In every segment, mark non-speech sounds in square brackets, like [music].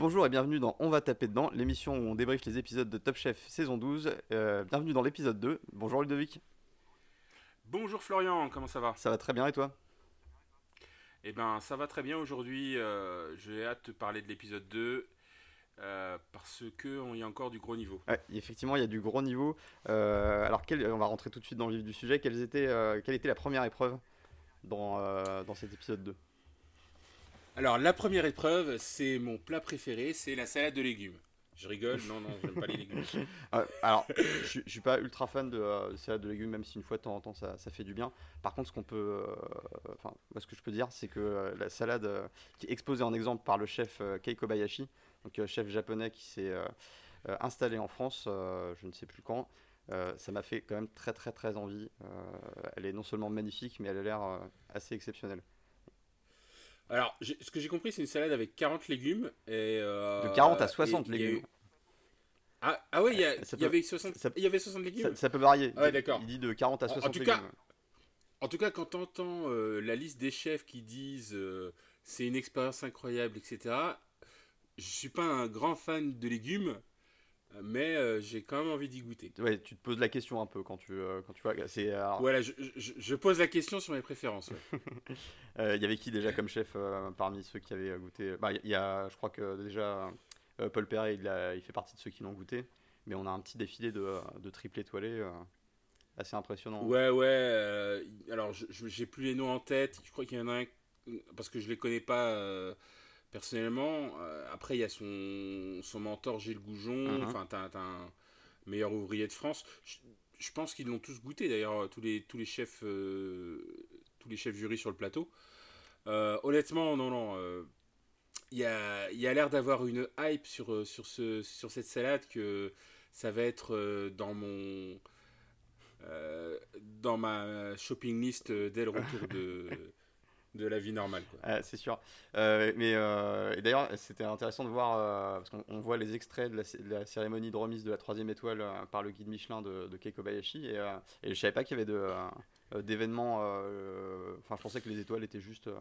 Bonjour et bienvenue dans On va taper dedans, l'émission où on débriefe les épisodes de Top Chef saison 12. Euh, bienvenue dans l'épisode 2. Bonjour Ludovic. Bonjour Florian, comment ça va? Ça va très bien et toi? Eh ben ça va très bien aujourd'hui. euh, J'ai hâte de parler de l'épisode 2 euh, parce qu'il y a encore du gros niveau. Ouais, effectivement, il y a du gros niveau. Alors, quel- on va rentrer tout de suite dans le vif du sujet. Quelles étaient, euh, quelle était la première épreuve dans, dans cet épisode 2 Alors la première épreuve, c'est mon plat préféré, c'est la salade de légumes. Je rigole, non, non, j'aime pas les légumes. Euh, [laughs] Alors, je je suis pas ultra fan de, euh, de salade de légumes, même si une fois de temps en temps ça, ça fait du bien. Par contre, ce qu'on peut, euh, ce que je peux dire, c'est que euh, la salade qui est exposée en exemple par le chef Kei Kobayashi, donc chef japonais qui s'est installé en France, je ne sais plus quand. ça m'a fait quand même très très très envie. Elle est non seulement magnifique, mais elle a l'air assez exceptionnelle. Alors, ce que j'ai compris, c'est une salade avec 40 légumes. Et, euh, De 40 à 60 et légumes. eu- Ah, ah ouais, il y, avait 60, ça- il y avait 60 légumes? Ça, ça peut varier. Ah ouais, d'accord. Il dit de 40 à En- en 60 tout légumes. cas, En tout cas, quand tu entends la liste des chefs qui disent euh, c'est une expérience incroyable, etc., je suis pas un grand fan de légumes, euh, mais euh, j'ai quand même envie d'y goûter. Ouais, tu te poses la question un peu quand tu, euh, quand tu vois. C'est, Voilà, je, je- je pose la question sur mes préférences. ouais. [laughs] Euh, Il y avait qui déjà comme chef euh, parmi ceux qui avaient goûté? Bah, Il y a, je crois que déjà Paul Perret, il, a- il fait partie de ceux qui l'ont goûté. Mais on a un petit défilé de, de triple étoilé assez impressionnant. Ouais, ouais. alors, je j'ai plus les noms en tête. Je crois qu'il y en a un parce que je les connais pas personnellement. Euh, après, il y a son, son mentor Gilles Goujon. Mhm. Enfin, t'as t'as un meilleur ouvrier de France. Je, je pense qu'ils l'ont tous goûté d'ailleurs, tous les, tous les chefs, euh, tous les chefs jury sur le plateau. Euh, honnêtement, non, non. euh, Il y a, a l'air d'avoir une hype sur, sur, ce, sur cette salade que ça va être dans mon euh, dans ma shopping list dès le retour de, [laughs] de la vie normale. Quoi. Ah, c'est sûr. Euh, mais euh, et d'ailleurs, c'était intéressant de voir euh, parce qu'on on voit les extraits de la, cé- de la cérémonie de remise de la troisième étoile euh, par le guide Michelin de, de Kei Kobayashi et, euh, et je savais pas qu'il y avait de, d'événements. euh, Enfin, je pensais que les étoiles étaient juste, euh,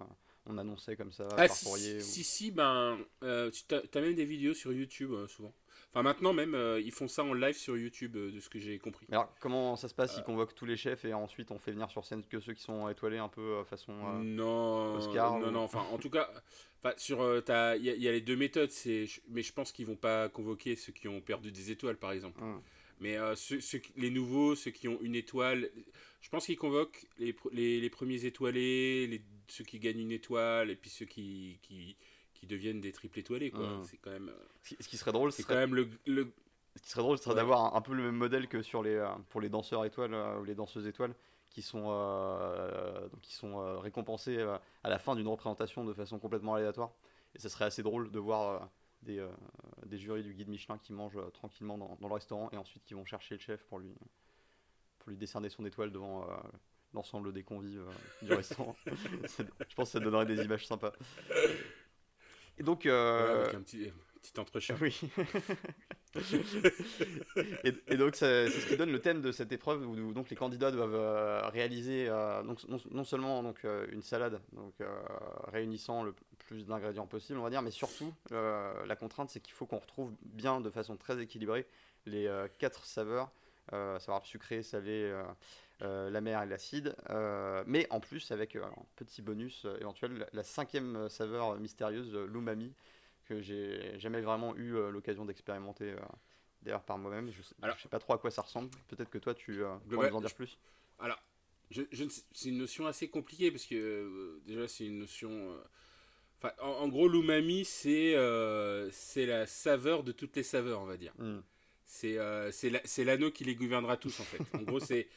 on annonçait comme ça Ah, par si, courrier. ou- si, si, ben, euh, tu as, même des vidéos sur YouTube euh, souvent. Enfin, maintenant même, euh, ils font ça en live sur YouTube, euh, de ce que j'ai compris. Alors, comment ça se passe? Euh. Ils convoquent tous les chefs et ensuite on fait venir sur scène que ceux qui sont étoilés un peu euh, façon. euh, non, Oscar non, ou- non, enfin, en tout cas, sur, euh, il y, a- il y a les deux méthodes, c'est, mais je pense qu'ils vont pas convoquer ceux qui ont perdu des étoiles, par exemple. hum. Mais euh, ceux, ceux qui- les nouveaux, ceux qui ont une étoile, je pense qu'ils convoquent les, pr- les, les premiers étoilés, les, ceux qui gagnent une étoile, et puis ceux qui, qui, qui deviennent des triples étoilés. Quoi. Mm. C'est quand même, euh, Ce qui- serait drôle, c'est ce quand même le, le- ce qui serait drôle, ce serait Ouais. d'avoir un, un peu le même modèle que sur les, euh, pour les danseurs étoiles euh, ou les danseuses étoiles qui sont, euh, donc qui sont euh, récompensés euh, à la fin d'une représentation de façon complètement aléatoire. Et ce serait assez drôle de voir des, des jurys du guide Michelin qui mangent tranquillement dans, dans le restaurant et ensuite qui vont chercher le chef pour lui, pour lui décerner son étoile devant l'ensemble des convives du restaurant. [laughs] Ça- Je pense que ça donnerait des images sympas. Et donc, euh, avec un petit, petit entrechat. oui. [laughs] et, et donc c'est ce qui donne le thème de cette épreuve où, où donc les candidats doivent euh, réaliser euh, donc, non, non seulement donc euh, une salade donc réunissant le plus d'ingrédients possible on va dire mais surtout la contrainte c'est qu'il faut qu'on retrouve bien de façon très équilibrée les quatre saveurs euh, savoir sucré salé euh, euh, la mer et l'acide, mais en plus avec un petit bonus éventuel, la- cinquième saveur mystérieuse, l'umami, que j'ai jamais vraiment eu l'occasion d'expérimenter d'ailleurs par moi-même. Je, je sais pas trop à quoi ça ressemble. Peut-être que toi tu euh, Le pourrais nous en dire plus. Alors, je, je c'est une notion assez compliquée parce que euh, déjà c'est une notion. euh, en, en gros, l'umami c'est c'est la saveur de toutes les saveurs, on va dire. Hmm. C'est euh, c'est la- c'est l'anneau qui les gouvernera tous en fait. En gros, c'est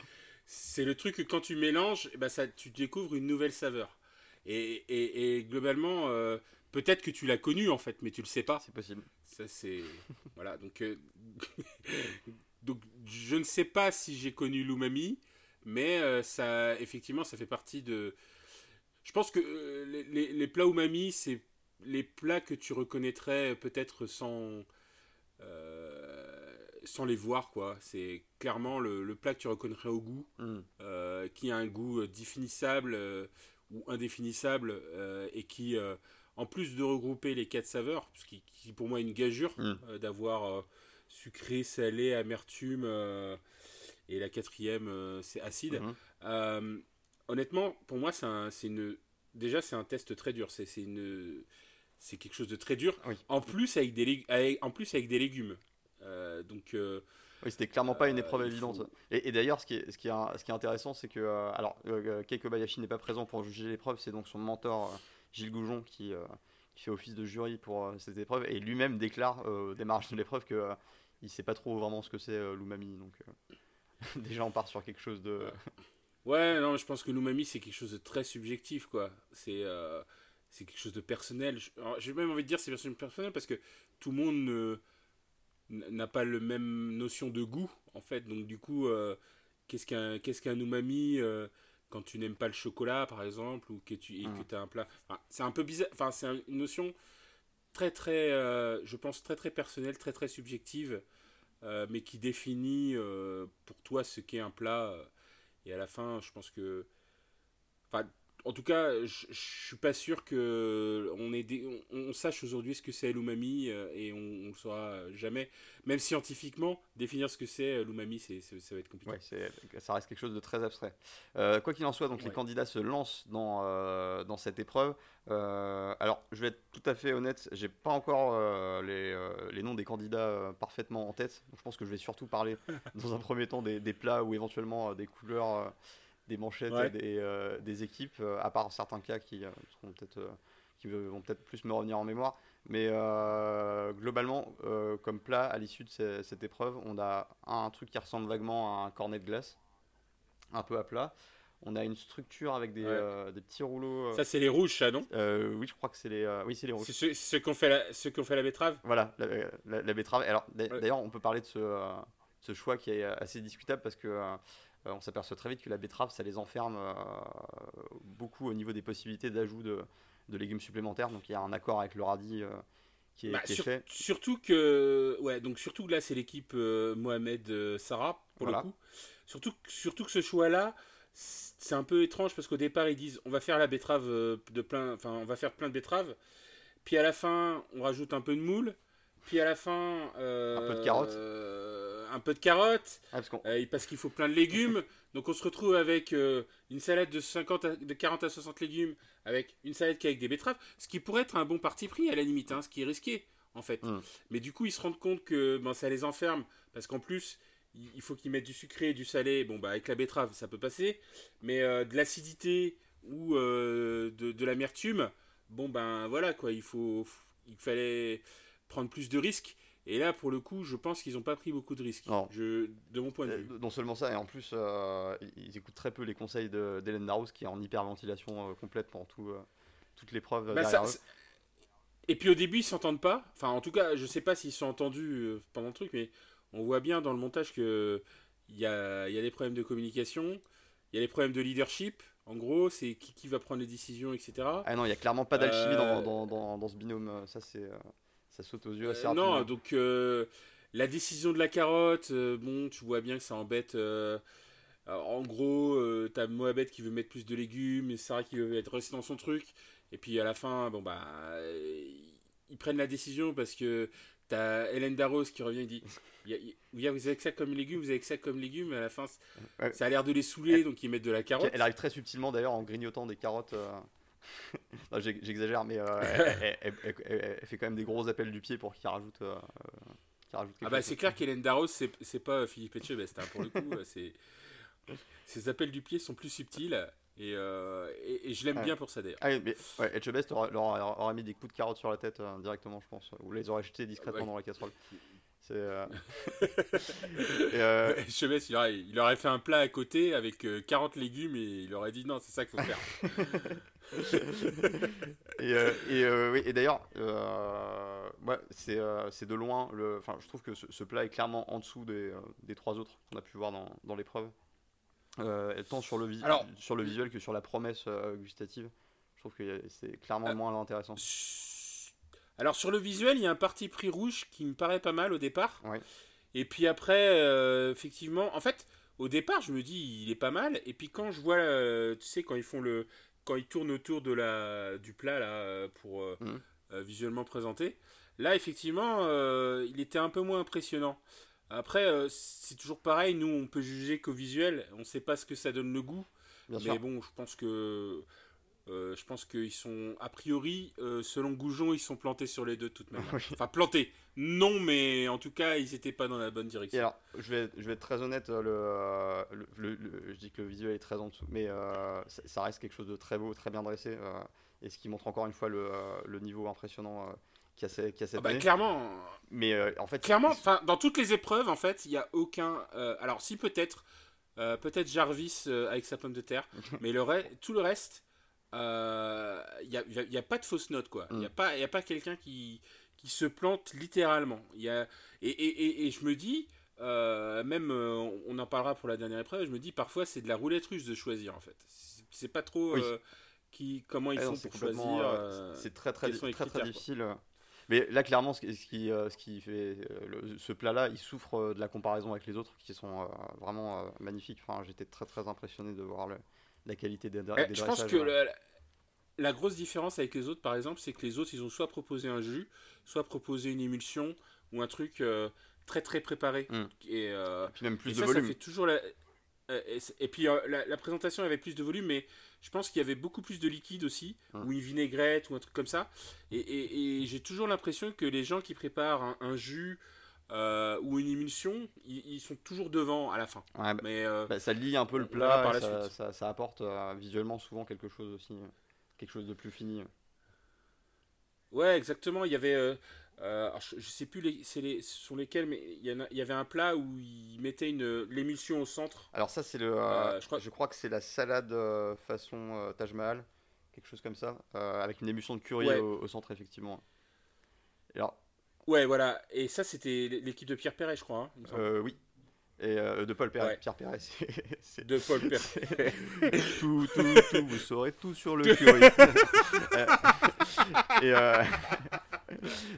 c'est le truc que quand tu mélanges, eh ben ça, tu découvres une nouvelle saveur. Et, et, et globalement, euh, peut-être que tu l'as connue en fait, mais tu le sais pas. C'est possible. Ça c'est voilà donc euh, [laughs] donc je ne sais pas si j'ai connu l'umami, mais euh, ça effectivement ça fait partie de. Je pense que les, les- les plats umami c'est les plats que tu reconnaîtrais peut-être sans euh, sans les voir quoi. C'est clairement le, le plat que tu reconnaîtrais au goût, Hmm. euh, qui a un goût euh, définissable euh, ou indéfinissable euh, et qui en plus de regrouper les quatre saveurs, ce qui, pour moi est une gageure Mm. d'avoir sucré, salé, amertume, et la quatrième c'est acide. Mhm. honnêtement, pour moi c'est un, une déjà c'est un test très dur. C'est une c'est quelque chose de très dur. En plus avec des en plus avec des légumes. Donc oui, c'était clairement pas une épreuve évidente. Et, d'ailleurs, ce, qui est, ce, qui est, ce qui est intéressant, c'est que alors Keiko Bayashi n'est pas présent pour juger l'épreuve, c'est donc son mentor Gilles Goujon qui, qui, fait office de jury pour cette épreuve et lui-même déclare au démarrage de l'épreuve que il sait pas trop vraiment ce que c'est l'umami. Donc [laughs] déjà, on part sur quelque chose de. [laughs] Ouais, non, je pense que l'umami c'est quelque chose de très subjectif, quoi. C'est c'est quelque chose de personnel. J'ai même envie de dire c'est personnel parce que tout le monde n'a pas le même notion de goût en fait. Donc du coup, euh, qu'est-ce qu'un qu'est-ce qu'un umami euh, quand tu n'aimes pas le chocolat par exemple ou que tu et que as un plat? c'est un peu bizarre. Enfin, c'est une notion très très, euh, je pense très très personnelle, très très subjective, mais qui définit pour toi ce qu'est un plat. et à la fin, je pense que, enfin, en tout cas, je, ne suis pas sûr que on, on, sache aujourd'hui ce que c'est l'umami euh, et on, ne le saura jamais. Même scientifiquement, définir ce que c'est euh, l'umami, c'est, ça va être compliqué. Ouais, ça reste quelque chose de très abstrait. Euh, quoi qu'il en soit, donc les candidats se lancent dans, dans cette épreuve. alors, je vais être tout à fait honnête, j'ai pas encore les, les, noms des candidats parfaitement en tête. je pense que je vais surtout parler [laughs] dans un premier temps des, des plats ou éventuellement des couleurs des manchettes et euh, des, équipes, euh, à part certains cas qui, euh, seront peut-être, qui vont peut-être plus me revenir en mémoire. Mais globalement, comme plat, à l'issue de cette épreuve, on a un, truc qui ressemble vaguement à un cornet de glace, un peu à plat. On a une structure avec des, des petits rouleaux. Ça, c'est les rouges, ça, non? Oui, je crois que c'est les, oui, c'est les rouges. C'est ceux, qui ont fait la, ceux fait la betterave? Voilà, la, betterave. Alors, d'ailleurs, on peut parler de ce, ce, choix qui est assez discutable parce que euh, on s'aperçoit très vite que la betterave, ça les enferme euh, beaucoup au niveau des possibilités d'ajout de, légumes supplémentaires. Donc il y a un accord avec le radis euh, qui est, bah, fait. Surtout que, ouais, donc surtout là, c'est l'équipe Mohamed Sarah pour le coup. Surtout, surtout que ce choix-là, c'est un peu étrange parce qu'au départ ils disent on va faire la betterave de plein, enfin on va faire plein de betteraves. Puis à la fin, on rajoute un peu de moule. Puis à la fin, un peu de carottes un peu de carottes, euh, parce, qu'il faut plein de légumes. Donc on se retrouve avec euh, une salade de, 50 de 40 à 60 légumes, avec une salade qui est avec des betteraves, ce qui pourrait être un bon parti pris à la limite, hein, ce qui est risqué en fait. Hmm. Mais du coup ils se rendent compte que ben, ça les enferme, parce qu'en plus il faut qu'ils mettent du sucré et du salé. Bon bah avec la betterave ça peut passer, mais euh, de l'acidité ou de, de l'amertume, bon ben voilà quoi, il faut, il fallait prendre plus de risques. Et là, pour le coup, je pense qu'ils n'ont pas pris beaucoup de risques. Je, de mon point de vue. Euh, non seulement ça, et en plus, euh, ils écoutent très peu les conseils d'Hélène Darroze, qui est en hyperventilation euh, complète pendant tout, toute l'épreuve bah, derrière eux. Et puis au début, ils s'entendent pas. Enfin, en tout cas, je sais pas s'ils sont entendus pendant le truc, mais on voit bien dans le montage que il y a, y a, des problèmes de communication, il y a des problèmes de leadership. En gros, c'est qui, qui, va prendre les décisions, etc. Ah non, il y a clairement pas d'alchimie dans, dans, dans, dans, ce binôme. Ça, c'est ça saute aux yeux assez euh, rapidement. Non, donc euh, la décision de la carotte, euh, bon, tu vois bien que ça embête. en gros, t'as Mohamed qui veut mettre plus de légumes, et Sarah qui veut être restée dans son truc. Et puis à la fin, bon bah, ils prennent la décision parce que t'as Hélène Darros qui revient et dit [laughs] vous avez que ça comme légumes, vous avez que ça comme légumes, à la fin, ça a l'air de les saouler, donc ils mettent de la carotte. Elle arrive très subtilement d'ailleurs en grignotant des carottes. [laughs] J'exagère, mais euh, elle, fait quand même des gros appels du pied pour qu'il rajoute, euh, rajoute Ah bah c'est clair qu'Hélène Darros, c'est pas Philippe Etchebest, hein, pour le coup. Ces appels du pied sont plus subtils. Et, euh, et, je l'aime bien pour ça d'ailleurs. Ah, mais ouais, Etchebest leur, aurait mis des coups de carotte sur la tête directement, je pense, ou les aurait jetés discrètement dans la casserole. [laughs] C'est. Euh... [laughs] euh... il aurait, il aurait, fait un plat à côté avec 40 légumes et il aurait dit non, c'est ça qu'il faut faire. Et, euh, et, euh, oui, et d'ailleurs, euh, c'est de loin, le, je trouve que ce, plat est clairement en dessous des, des trois autres qu'on a pu voir dans, dans l'épreuve. tant sur le, sur le visuel que sur la promesse gustative. Je trouve que c'est clairement moins intéressant. Alors sur le visuel, il y a un parti pris rouge qui me paraît pas mal au départ. Et puis après, effectivement, en fait, au départ, je me dis il est pas mal. Et puis quand je vois, tu sais, quand ils font le quand il tourne autour de la, du plat là, pour Mhm. visuellement présenter. Là, effectivement, il était un peu moins impressionnant. Après, c'est toujours pareil, nous on peut juger qu'au visuel, on ne sait pas ce que ça donne le goût. Bien mais sûr. bon, je pense que euh, je pense qu'ils sont a priori, euh, selon Goujon, ils sont plantés sur les deux de toute manière. [laughs] Enfin plantés, non, mais en tout cas, ils n'étaient pas dans la bonne Et direction. alors, je vais, je vais être très honnête, euh, le, euh, le, le- le- je dis que le visuel est très en dessous, mais euh, ça, ça reste quelque chose de très beau, très bien dressé, euh, et ce qui montre encore une fois le, niveau impressionnant euh, qu'il y a, y a cette Ah bah, année. clairement, Mais en fait, clairement, dans toutes les épreuves, en fait, il n'y a aucun. alors, si peut-être, peut-être Jarvis avec sa pomme de terre, [laughs] mais le tout le reste, il n'y a, pas de fausse note, quoi. Il n'y a Mm. pas, il y a pas quelqu'un qui, qui se plante littéralement. Il y a, et, et, et, et je me dis, euh, même, euh, on en parlera pour la dernière épreuve, je me dis parfois c'est de la roulette russe de choisir, en fait. C'est- pas trop Oui. euh, qui, comment ils Ah non, font c'est pour choisir. c'est très très, très, critères, difficile. Mais là, clairement, ce qui, ce qui, fait le- ce plat-là, il souffre de la comparaison avec les autres qui sont vraiment magnifiques. Enfin, j'étais très très impressionné de voir le- la qualité des, des Eh, je pense que. La, grosse différence avec les autres, par exemple, c'est que les autres, ils ont soit proposé un jus, soit proposé une émulsion ou un truc euh, très très préparé. Mm. Et, euh, Et puis même plus et de ça, volume. ça fait toujours la. euh, Et, puis euh, la, la présentation avait plus de volume, mais je pense qu'il y avait beaucoup plus de liquide aussi, Mm. ou une vinaigrette, ou un truc comme ça. Et, j'ai toujours l'impression que les gens qui préparent un, un jus ou une émulsion, ils, ils sont toujours devant à la fin. Ouais, bah, Mais bah, ça lie un peu le plat, par la ça, suite. ça- ça apporte visuellement souvent quelque chose aussi, quelque chose de plus fini. Ouais, exactement. Il y avait. euh, euh, alors, je, je sais plus les, c'est les, ce sont lesquels, mais il y, en a- il y avait un plat où ils mettaient une, l'émulsion au centre. Alors ça, c'est le, euh, Euh, je je, crois- que c'est la salade façon euh, Taj Mahal, quelque chose comme ça, euh, avec une émulsion de curry Ouais. au, au centre effectivement. Et alors, Ouais, voilà. Et ça, c'était l'équipe de Pierre Perret, je crois. hein, euh, oui, et euh, de Paul Perret, Ouais. Pierre Perret, c'est- [laughs] De Paul Perret. tout, tout, tout, [laughs] vous saurez tout sur le curry. Euh, [laughs] et euh,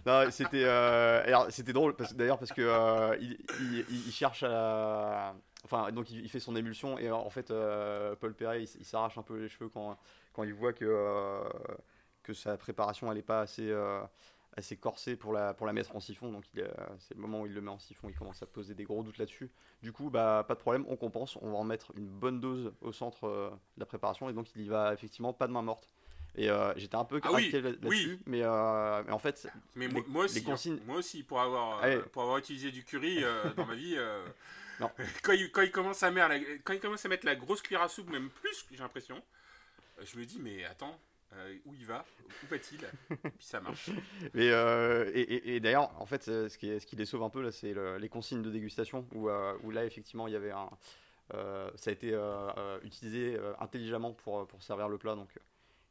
non, c'était, euh, c'était drôle parce, d'ailleurs parce que il, il- il cherche à, enfin donc il, il fait son émulsion et en fait Paul Perret il, s'arrache un peu les cheveux quand, quand il voit que que sa préparation elle est pas assez assez corsée pour la pour la mettre en siphon donc euh, c'est le moment où il le met en siphon il commence à poser des gros doutes là-dessus du coup bah pas de problème on compense on va en mettre une bonne dose au centre euh, de la préparation et donc il y va effectivement pas de main morte et euh, j'étais un peu Ah oui, là-dessus oui. mais, euh, mais en fait Mais Les- moi, aussi, les consignes- hein. moi aussi, pour avoir, Allez. pour avoir utilisé du curry [laughs] dans ma vie, Non. [laughs] quand, il, quand, il commence à mettre la, quand il commence à mettre la grosse cuillère à soupe, même plus, j'ai l'impression, je me dis, mais attends, euh, où il va Où va-t-il? Puis ça marche. [laughs] Et, euh, et, et- et d'ailleurs, en fait, euh, ce qui, est- ce qui les sauve un peu, là, c'est le- les consignes de dégustation, où, euh, où là, effectivement, il y avait un. ça a été utilisé intelligemment pour, pour servir le plat, donc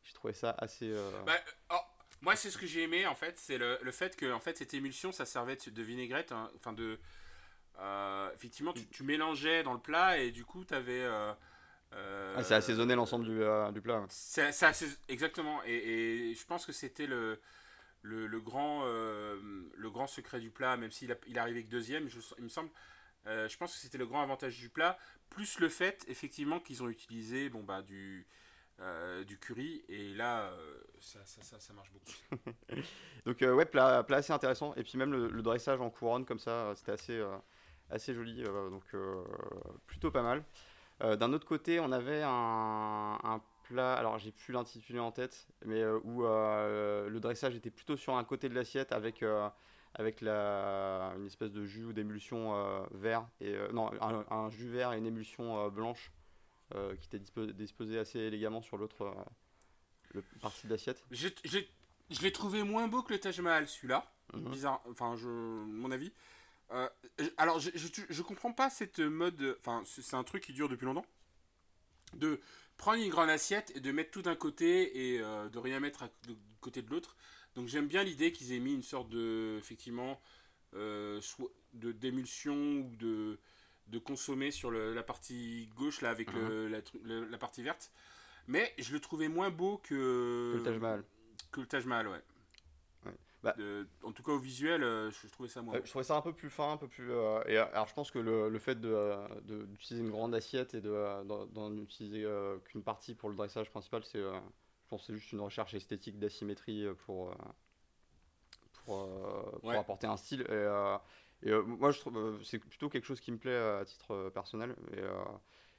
j'ai trouvé ça assez. Bah, oh, moi, c'est ce que j'ai aimé, en fait, c'est le, le fait que en fait, cette émulsion, ça servait de, de vinaigrette, hein, enfin de... effectivement, tu, tu mélangeais dans le plat et du coup, tu avais... ah, c'est assaisonné l'ensemble du, euh, du plat. ouais. Exactement. Et, et je pense que c'était le, le, le grand, euh, le grand secret du plat, même s'il il arrivé que deuxième, je- il me semble. Euh, je pense que c'était le grand avantage du plat, plus le fait, effectivement, qu'ils ont utilisé bon, bah, du, euh, du curry. Et là, euh, ça, ça, ça, ça marche beaucoup. [laughs] Donc, euh, ouais, plat, plat assez intéressant. Et puis, même le, le dressage en couronne, comme ça, euh, c'était assez, euh, assez joli. euh, donc, euh, plutôt pas mal. Euh, D'un autre côté, on avait un, un plat, alors j'ai plus l'intitulé en tête, mais euh, où euh, le dressage était plutôt sur un côté de l'assiette avec, avec la, une espèce de jus ou d'émulsion euh, vert, et, euh, non, un, un jus vert et une émulsion euh, blanche qui était dispo- disposé assez élégamment sur l'autre partie de l'assiette. Je l'ai trouvé moins beau que le Taj Mahal, celui-là. Mhm. Bizarre, enfin, je, mon avis. Euh, alors, je, je, je comprends pas cette mode. Enfin, c'est un truc qui dure depuis longtemps. De prendre une grande assiette et de mettre tout d'un côté et euh, de rien mettre à, de, côté de l'autre. Donc, j'aime bien l'idée qu'ils aient mis une sorte de. Effectivement. Euh, de d'émulsion ou de de consommer sur le- la partie gauche là avec le- la, tru- le- la partie verte mais je le trouvais moins beau que Que le Taj Mahal. que le Taj Mahal ouais Bah, en tout cas au visuel, je, trouvais ça moins. je trouvais ça un peu plus fin, un peu plus. et alors je pense que le, le fait d'utiliser de, une grande assiette et d'en utiliser qu'une partie pour le dressage principal, c'est je pense c'est juste une recherche esthétique d'asymétrie pour pour, pour apporter un style. Et, et moi je trouve c'est plutôt quelque chose qui me plaît à titre personnel.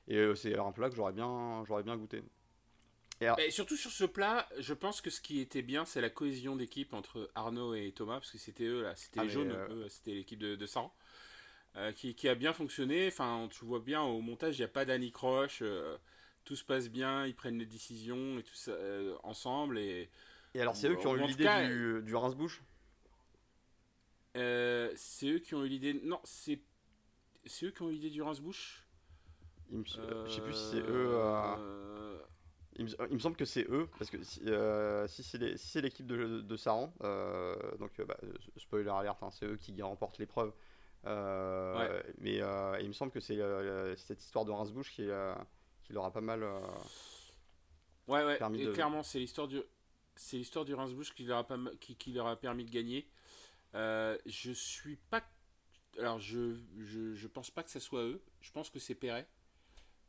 Et, et c'est un plat que j'aurais bien j'aurais bien goûté. Et, surtout sur ce plat, je pense que ce qui était bien, c'est la cohésion d'équipe entre Arnaud et Thomas, parce que c'était eux là, c'était ah, les jaunes, euh, c'était l'équipe de, de Saran, euh, qui, qui, a bien fonctionné. Enfin, tu vois bien au montage, il n'y a pas d'Annie Croche, euh, tout se passe bien, ils prennent les décisions et tout ça ensemble. Et, et alors, c'est eux qui ont eu l'idée du, rince-bouche C'est eux qui ont eu l'idée. Non, c'est c'est eux qui ont eu l'idée du rince-bouche. Je sais plus si c'est eux. Il me, semble que c'est eux, parce que si, euh, si c'est l'équipe de, de, Saran, euh, donc euh, bah, spoiler alert, hein, c'est eux qui remportent l'épreuve. Mais il me semble que c'est cette histoire de Rincebouche qui, qui leur a pas mal. ouais, ouais, et clairement, c'est l'histoire du. C'est l'histoire du Rincebouche qui leur a pas qui, qui, leur a permis de gagner. je suis pas alors je, je, je pense pas que ce soit eux. Je pense que c'est Perret,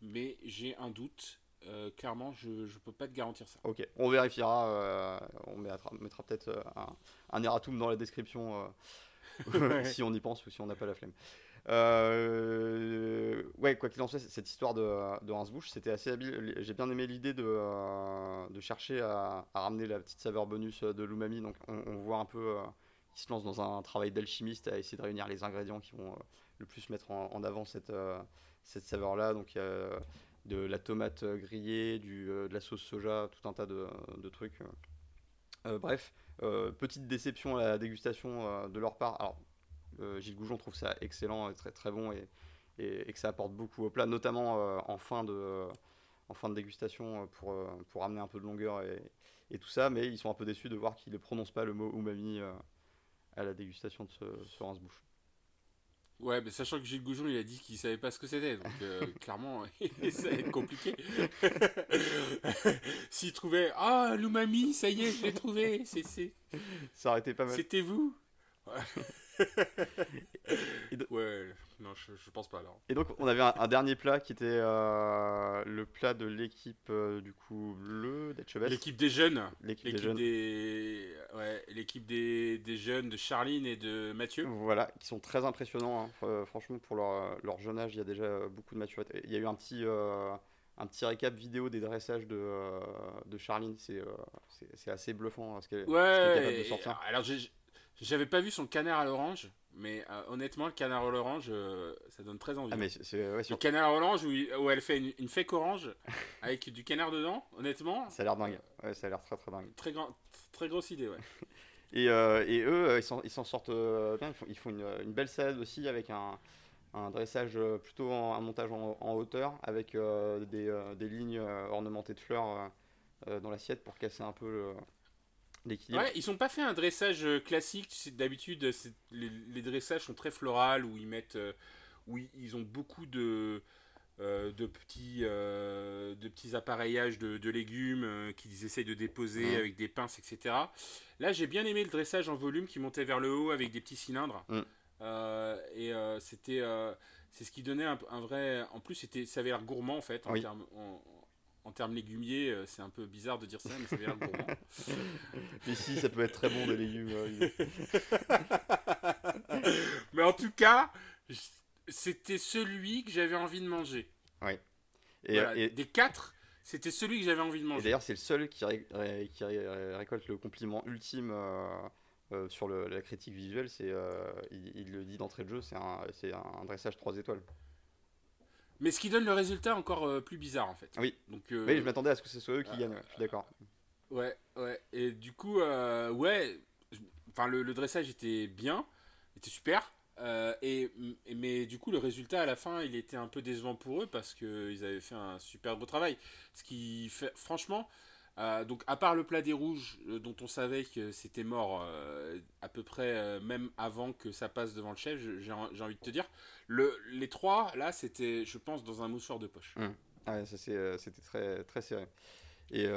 mais j'ai un doute. Euh, clairement, je ne peux pas te garantir ça. Ok, on vérifiera. Euh, on mettra, mettra peut-être euh, un, un, erratum dans la description [laughs] [laughs] si on y pense ou si on n'a pas la flemme. ouais, quoi qu'il en soit, cette histoire de, de c'était assez habile. J'ai bien aimé l'idée de, de chercher à, ramener la petite saveur bonus de l'umami. Donc, on, voit un peu qu'il se lance dans un travail d'alchimiste à essayer de réunir les ingrédients qui vont le plus mettre en, avant cette, cette saveur-là. Donc, de la tomate euh, grillée, du, euh, de la sauce soja, tout un tas de, de trucs. Euh, bref, petite déception à la dégustation de leur part. Alors, Gilles Goujon trouve ça excellent, très très bon et, et, que ça apporte beaucoup au plat, notamment en, fin de, en fin de dégustation pour, pour amener un peu de longueur et, et, tout ça, mais ils sont un peu déçus de voir qu'ils ne prononcent pas le mot umami à la dégustation de ce, ce rince-bouche. Ouais, mais sachant que Gilles Goujon, il a dit qu'il savait pas ce que c'était, donc euh, [laughs] clairement, [laughs] ça va être compliqué. [laughs] S'il trouvait Ah, l'umami, ça y est, je l'ai trouvé, c'est. Ça aurait été pas mal. C'était vous Ouais, non, je, je, pense pas alors. Et donc, on avait un, dernier plat qui était euh, le plat de l'équipe euh, du coup bleu d'Etchebest. L'équipe des jeunes. L'équipe des jeunes. Des... Ouais, l'équipe des, des, jeunes de Charline et de Mathieu. Voilà, qui sont très impressionnants. Hein. franchement, pour leur, leur, jeune âge, il y a déjà beaucoup de maturité. Il y a eu un petit. Euh, un petit récap vidéo des dressages de, de Charline, c'est assez bluffant hein, ce qu'elle est capable de sortir. Alors, j'avais pas vu son canard à l'orange, mais euh, honnêtement, le canard à l'orange, euh, ça donne très envie. Ah, mais Le canard à l'orange où, où, elle fait une, une fake orange [laughs] avec du canard dedans, honnêtement. Ça a l'air dingue. Ouais, ça a l'air très très dingue. Très, grand, très grosse idée, ouais. [laughs] et, euh, et, eux, ils s'en sortent bien. Ils font, ils font une, une, belle salade aussi avec un, un dressage plutôt un montage en, en, hauteur avec des, des, lignes ornementées de fleurs dans l'assiette pour casser un peu le Ouais, ils ont pas fait un dressage euh, classique. D'habitude, les, les, dressages sont très florales où ils mettent, euh, où ils ont beaucoup de euh, de petits de petits appareillages de, légumes qu'ils essayent de déposer avec des pinces, etc. Là, j'ai bien aimé le dressage en volume qui montait vers le haut avec des petits cylindres. Mm. et c'était c'est ce qui donnait un, vrai. En plus, c'était ça avait l'air gourmand en fait en, termes, en termes légumiers, euh, c'est un peu bizarre de dire ça, mais ça veut dire gourmand. [laughs] mais si, ça peut être très bon des légumes. [laughs] mais en tout cas, c'était celui que j'avais envie de manger. Oui. Et, Des quatre, c'était celui que j'avais envie de manger. D'ailleurs, c'est le seul qui, qui récolte le compliment ultime euh, euh, sur la critique visuelle. C'est, il, le dit d'entrée de jeu, c'est un, un dressage 3 étoiles. Mais ce qui donne le résultat encore euh, plus bizarre en fait. Oui. Donc, euh, oui, je m'attendais à ce que ce soit eux qui gagnent, je suis d'accord. Ouais, ouais. Et du coup, euh, ouais, enfin le, dressage était bien, était super. et, mais du coup, le résultat à la fin, il était un peu décevant pour eux parce qu'ils avaient fait un super beau travail. Ce qui fait, franchement, euh, donc, à part le plat des rouges, euh, dont on savait que c'était mort euh, à peu près même avant que ça passe devant le chef, j'ai envie de te dire, le, les trois, là, c'était, je pense, dans un moussoir de poche. Mmh. Ah, c'était très, très serré. Et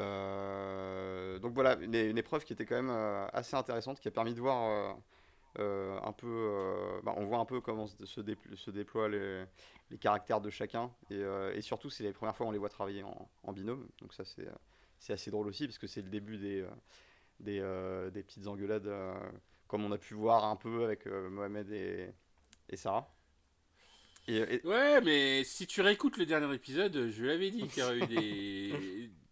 donc voilà, une, épreuve qui était quand même assez intéressante, qui a permis de voir un peu, bah, on voit un peu comment se, se, déploient les, les, caractères de chacun, et, et surtout c'est les premières fois où on les voit travailler en, en binôme, donc ça c'est assez drôle aussi, parce que c'est le début des, des, des, petites engueulades, comme on a pu voir un peu avec Mohamed et, et Sarah. Ouais, mais si tu réécoutes le dernier épisode, je l'avais dit qu'il y aurait eu des, [laughs]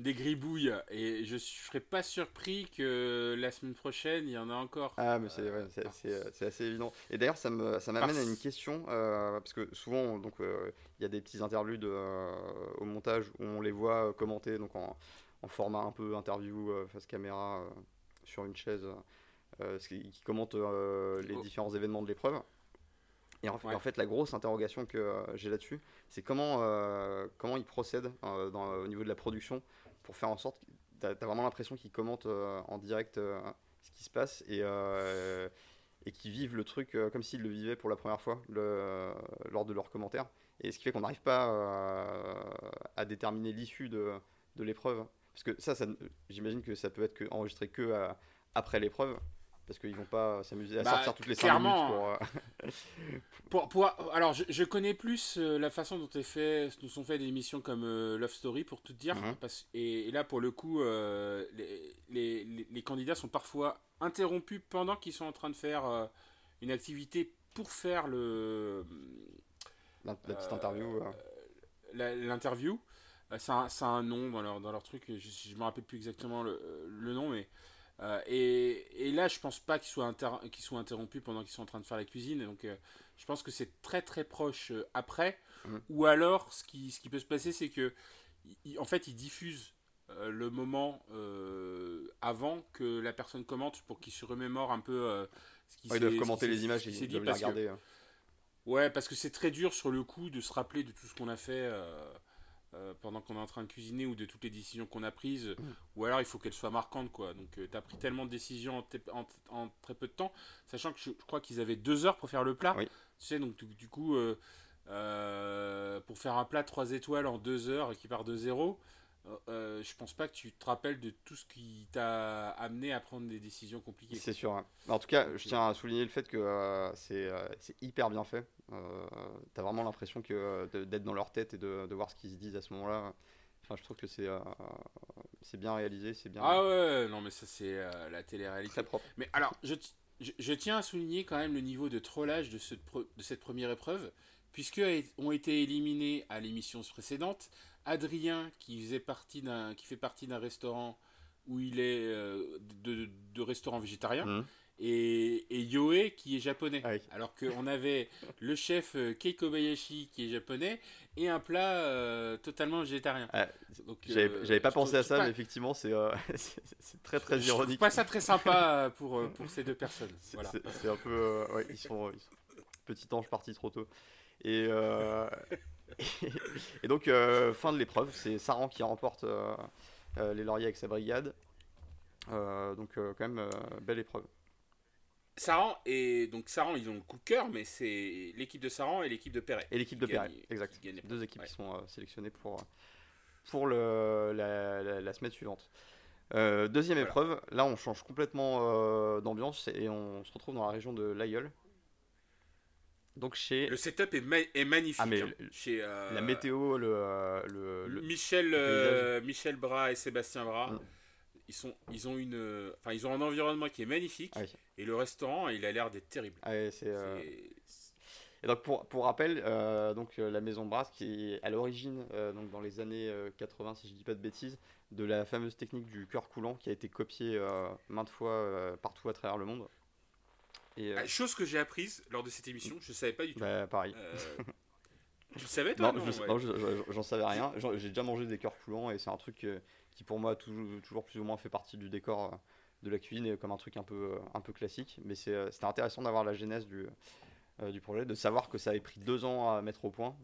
des gribouilles et je serais pas surpris que la semaine prochaine il y en a encore. Ah, mais c'est ouais, euh, assez évident. Et d'ailleurs, ça m'amène ça à une question euh, parce que souvent, donc euh, il y a des petits interludes au montage où on les voit commenter donc en, en format un peu interview face caméra sur une chaise qui, qui commente les oh. différents événements de l'épreuve. Et en, fait, la grosse interrogation que j'ai là-dessus, c'est comment, comment ils procèdent dans, au niveau de la production pour faire en sorte que tu as, vraiment l'impression qu'ils commentent euh, en direct euh, ce qui se passe et, euh, et qu'ils vivent le truc comme s'ils le vivaient pour la première fois lors de leurs commentaires. Et ce qui fait qu'on n'arrive pas à déterminer l'issue de, de l'épreuve. Parce que ça, j'imagine que ça peut être enregistré que après l'épreuve parce qu'ils vont pas s'amuser à bah, sortir toutes les 5 minutes pour, [laughs] euh, pour, pour, alors je, je, connais plus euh, la façon dont est fait nous sont fait des émissions comme euh, Love Story pour tout dire. Mhm. parce, et, là pour le coup les, les, les, candidats sont parfois interrompus pendant qu'ils sont en train de faire une activité pour faire le la, petite interview l'interview. Ça, a un nom dans leur, dans leur truc je, ne me rappelle plus exactement le, le nom mais euh, et, et, là, je pense pas qu'ils soient, soient, interrompus pendant qu'ils sont en train de faire la cuisine. Donc, euh, je pense que c'est très très proche euh, après. Mmh. Ou alors, ce qui, ce qui peut se passer, c'est que, en fait, ils diffusent le moment avant que la personne commente pour qu'ils se remémore un peu ce qui Ils doivent commenter les images, ils doivent les regarder. Hein. Ouais, parce que c'est très dur sur le coup de se rappeler de tout ce qu'on a fait. Euh, pendant qu'on est en train de cuisiner ou de toutes les décisions qu'on a prises, mm. ou alors il faut qu'elles soient marquantes quoi. Donc euh, tu as pris tellement de décisions en, très peu de temps, sachant que je, crois qu'ils avaient deux heures pour faire le plat. Tu sais, donc du, coup, euh, pour faire un plat 3 étoiles en deux heures et qui part de zéro, euh, je pense pas que tu te rappelles de tout ce qui t'a amené à prendre des décisions compliquées. C'est sûr. Hein. En tout cas, je tiens à souligner le fait que euh, euh, c'est hyper bien fait. tu as vraiment l'impression que d'être dans leur tête et de, de, voir ce qu'ils se disent à ce moment-là. Enfin, je trouve que c'est c'est bien réalisé, c'est bien. Ah ouais, non mais ça c'est la télé-réalité. Très propre. Mais alors, je, je, je, tiens à souligner quand même le niveau de trollage de, ce, de cette première épreuve, puisque ont été éliminés à l'émission précédente Adrien qui faisait partie d'un qui fait partie d'un restaurant où il est euh, de, de, restaurant végétarien mmh. et, et Yoe qui est japonais. Ah Alors qu'on avait [laughs] le chef euh, Kei Kobayashi qui est japonais et un plat euh, totalement végétarien. Ah, j'avais pas pensé à ça, mais effectivement, c'est [laughs] très très ironique. pas ça très sympa [laughs] pour, pour ces deux personnes. C'est un peu. ils, sont, Petit ange parti trop tôt. Et, et donc, euh, fin de l'épreuve, c'est Saran qui remporte euh, euh, les lauriers avec sa brigade. donc, quand même, belle épreuve. Saran et donc Saran ils ont le coup de cœur mais c'est l'équipe de Saran et l'équipe de Perret et l'équipe de Perret exact. deux équipes qui sont sélectionnées pour pour le, la, semaine suivante. Deuxième épreuve là on change complètement d'ambiance et on se retrouve dans la région de l'Aïeul donc chez... Le setup est, est magnifique. Ah, mais hein. chez, euh, La météo, le... Euh, le, Michel, euh, Michel Bras et Sébastien Bras, mm. ils, sont, ils, ont une, enfin, ils ont un environnement qui est magnifique. Ah et le restaurant, il a l'air d'être terrible. Ah c'est... Et donc pour, pour rappel, donc la maison Brass qui est à l'origine, donc dans les années 80 si je dis pas de bêtises, de la fameuse technique du cœur coulant qui a été copiée maintes fois partout à travers le monde. Et, euh, Chose que j'ai apprise lors de cette émission, je savais pas du tout. Bah, pareil. Euh, [laughs] tu le savais toi Non, j'en savais rien. J'ai déjà mangé des cœurs coulants et c'est un truc euh, qui pour moi toujours, toujours plus ou moins fait partie du décor de la cuisine comme un truc un peu, un peu classique. Mais c'était intéressant d'avoir la genèse du, du projet, de savoir que ça avait pris deux ans à mettre au point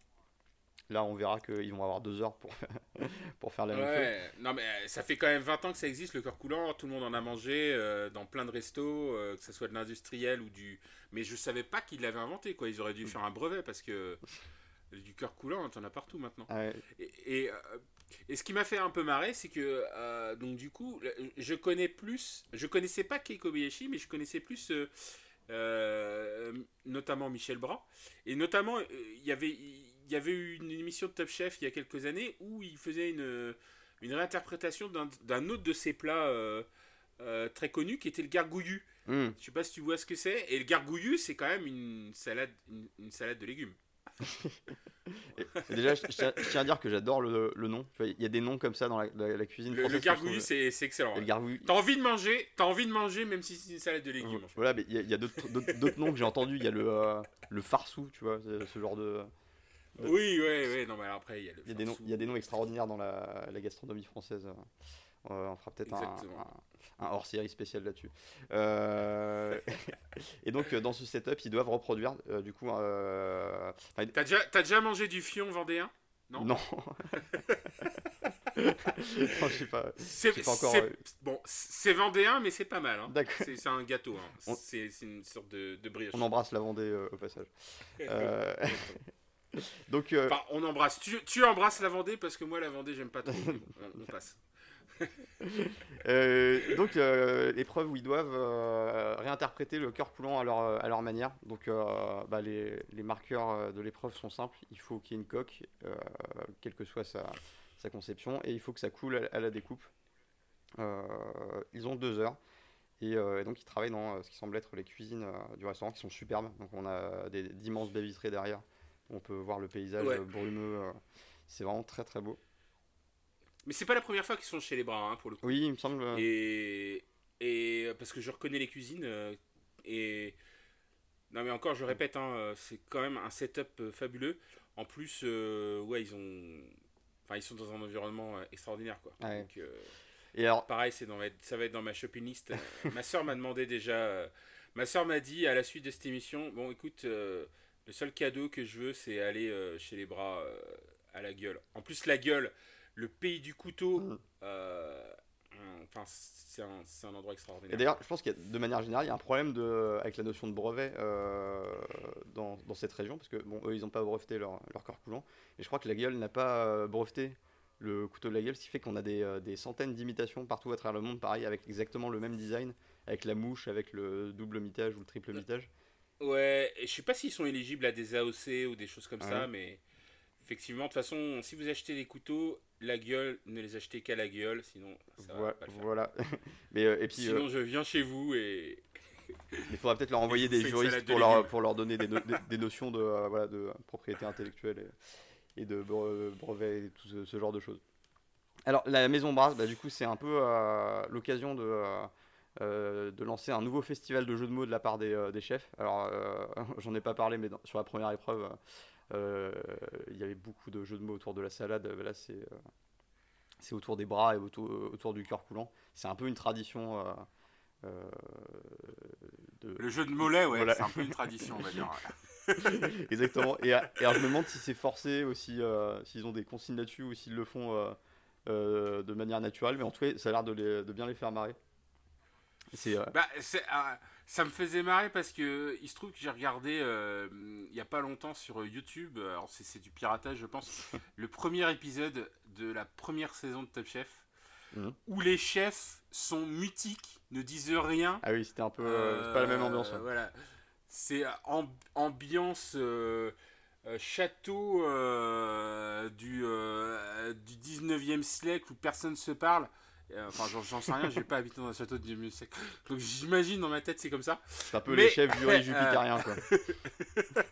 Là, on verra qu'ils vont avoir deux heures pour, [laughs] pour faire la même ouais. Non, mais euh, ça fait quand même 20 ans que ça existe, le cœur coulant. Tout le monde en a mangé euh, dans plein de restos, euh, que ce soit de l'industriel ou du. Mais je savais pas qu'ils l'avaient inventé, quoi. Ils auraient dû faire un brevet parce que. du cœur coulant, t'en as partout maintenant. Ah ouais. Et, et, et ce qui m'a fait un peu marrer, c'est que euh, donc du coup, je connais plus, je connaissais pas Kei Kobayashi, mais je connaissais plus euh, notamment Michel Bras, et notamment euh, il y avait il y avait eu une émission de Top Chef il y a quelques années où il faisait une une réinterprétation d'un autre de ses plats euh, euh, très connus qui était le gargouillu. Hmm. Je sais pas si tu vois ce que c'est. Et le gargouillu, c'est quand même une salade, une, une salade de légumes. Et [laughs] déjà, je, je tiens, à dire que j'adore le, le nom. Il y a des noms comme ça dans la, la- la cuisine Le, le trouve- c'est excellent. T'as envie de manger, t'as envie de manger même si c'est une salade de légumes. en fait. Voilà, mais il y a, a d'autres noms que j'ai entendus. Il y a le, euh, le farsou, tu vois, ce genre de. Oui, oui, oui. Non, mais après, il y a le. Il y a des noms, farsou. il y a des noms extraordinaires dans la, la gastronomie française. Euh, on fera peut-être un, Exactement. un- un hors-série spécial là-dessus. Euh, [laughs] et donc, euh, dans ce setup, ils doivent reproduire, euh, du coup. euh, enfin, T'as déjà, mangé du fion vendéen? Non? non. [laughs] non, je sais pas. C'est encore, euh, bon, c'est vendéen, mais c'est pas mal. Hein. C'est un gâteau. Hein. On- C'est une sorte de, de brioche. On embrasse la Vendée euh, au passage. [laughs] Euh, [laughs] donc, euh, Enfin, on embrasse. Tu, tu embrasses la Vendée parce que moi, la Vendée, j'aime pas trop. [laughs] on, on passe. [laughs] Euh, donc euh, l'épreuve où ils doivent euh, réinterpréter le cœur coulant à leur, à leur manière. Donc bah, les, les marqueurs de l'épreuve sont simples. Il faut qu'il y ait une coque, quelle que soit sa, sa conception, et il faut que ça coule à, à la découpe. Ils ont deux heures. Et, et donc ils travaillent dans ce qui semble être les cuisines du restaurant qui sont superbes. Donc on a d'immenses baies vitrées derrière. On peut voir le paysage Ouais. euh, brumeux. euh, c'est vraiment très très beau. Mais c'est pas la première fois qu'ils sont chez les bras, hein, pour le coup. Oui, il me semble. euh, Et, et parce que je reconnais les cuisines. euh, et non, mais encore, je répète, hein, euh, c'est quand même un setup euh, fabuleux. En plus, euh, ouais, ils ont. Enfin, ils sont dans un environnement euh, extraordinaire, quoi. Ouais. Donc, euh, Et alors, pareil, c'est dans, ça va être dans ma shopping list. Euh, ma soeur m'a demandé déjà. euh, ma soeur m'a dit à la suite de cette émission Bon, écoute, euh, le seul cadeau que je veux, c'est aller euh, chez les bras euh, à la gueule. En plus, la gueule, le pays du couteau. Mm. euh, Enfin, c'est un, endroit Et extraordinaire. d'ailleurs, je pense qu'il y a, de manière générale, il y a un problème de, avec la notion de brevet dans, dans cette région, parce que bon, eux, ils n'ont pas breveté leur, leur corps coulant. Et je crois que la gueule n'a pas breveté le couteau de la gueule, ce qui fait qu'on a des, euh, des centaines d'imitations partout à travers le monde, pareil, avec exactement le même design, avec la mouche, avec le double mitage ou le triple mitage. Ouais, et je sais pas s'ils sont éligibles à des AOC ou des choses comme ça, mais effectivement, de toute façon, si vous achetez des couteaux, la gueule, ne les achetez qu'à la gueule, sinon ça va Voi- pas le faire. Voilà. [laughs] Mais, euh, et puis, euh, Sinon, je viens chez vous et. [laughs] il faudra peut-être leur envoyer [laughs] des juristes de pour leur, pour leur donner des, no- des, des notions de, euh, voilà, de propriété intellectuelle et, et de bre- brevet et tout ce, ce genre de choses. Alors, la Maison Brasse, bah, du coup, c'est un peu euh, l'occasion de, euh, de lancer un nouveau festival de jeux de mots de la part des, euh, des chefs. Alors, euh, [laughs] j'en ai pas parlé, mais dans- sur la première épreuve, il y avait beaucoup de jeux de mots autour de la salade. Là, c'est c'est autour des bras et autour, autour du cœur coulant. C'est un peu une tradition. de, Le jeu de mollet, ouais, Voilà. c'est un peu une tradition, on va dire. [laughs] Exactement. Et, et alors, je me demande si c'est forcé ou si, s'ils ont des consignes là-dessus ou s'ils le font de manière naturelle. Mais en tout cas, ça a l'air de bien les faire marrer. C'est, euh, Bah, c'est, euh, ça me faisait marrer parce que il se trouve que j'ai regardé euh, il y a pas longtemps sur YouTube, alors c'est, c'est du piratage, je pense, [laughs] le premier épisode de la première saison de Top Chef Mhm. où les chefs sont mutiques, ne disent rien. Ah oui, c'était un peu. euh, c'est pas la même ambiance. Euh, ouais. Voilà. C'est amb- ambiance euh, euh, château euh, du, euh, du 19e siècle où personne se parle. Euh, Enfin, j'en- sais rien, j'ai pas habité dans un château du 19e siècle. Donc j'imagine dans ma tête, c'est comme ça. C'est un peu Mais- les chefs du [laughs] jupitérien, quoi. [laughs]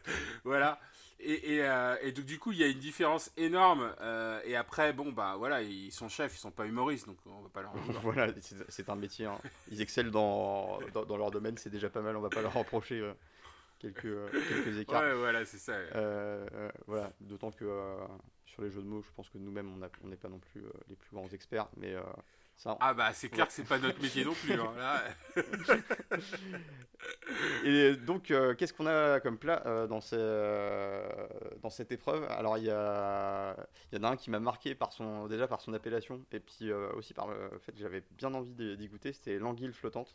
Voilà. Et, et, euh, et donc, du coup, il y a une différence énorme. euh, et après, bon, bah voilà, ils sont chefs, ils sont pas humoristes, donc on va pas leur [laughs] voilà, c'est, un métier. hein. Ils excellent dans, dans, dans leur domaine, c'est déjà pas mal. On va pas leur reprocher euh, quelques, quelques écarts. Ouais, voilà, c'est ça. ouais. Voilà, d'autant que sur les jeux de mots, je pense que nous-mêmes, on n'est pas non plus les plus grands experts, mais ça. Ah bah c'est clair que c'est pas notre métier non plus. hein, là. [laughs] Et donc, euh, qu'est-ce qu'on a comme plat euh, dans, ces, euh, dans cette épreuve? Alors, il y, a, y en a un qui m'a marqué par son, déjà par son appellation, et puis aussi par le fait que j'avais bien envie d'y goûter, c'était l'anguille flottante.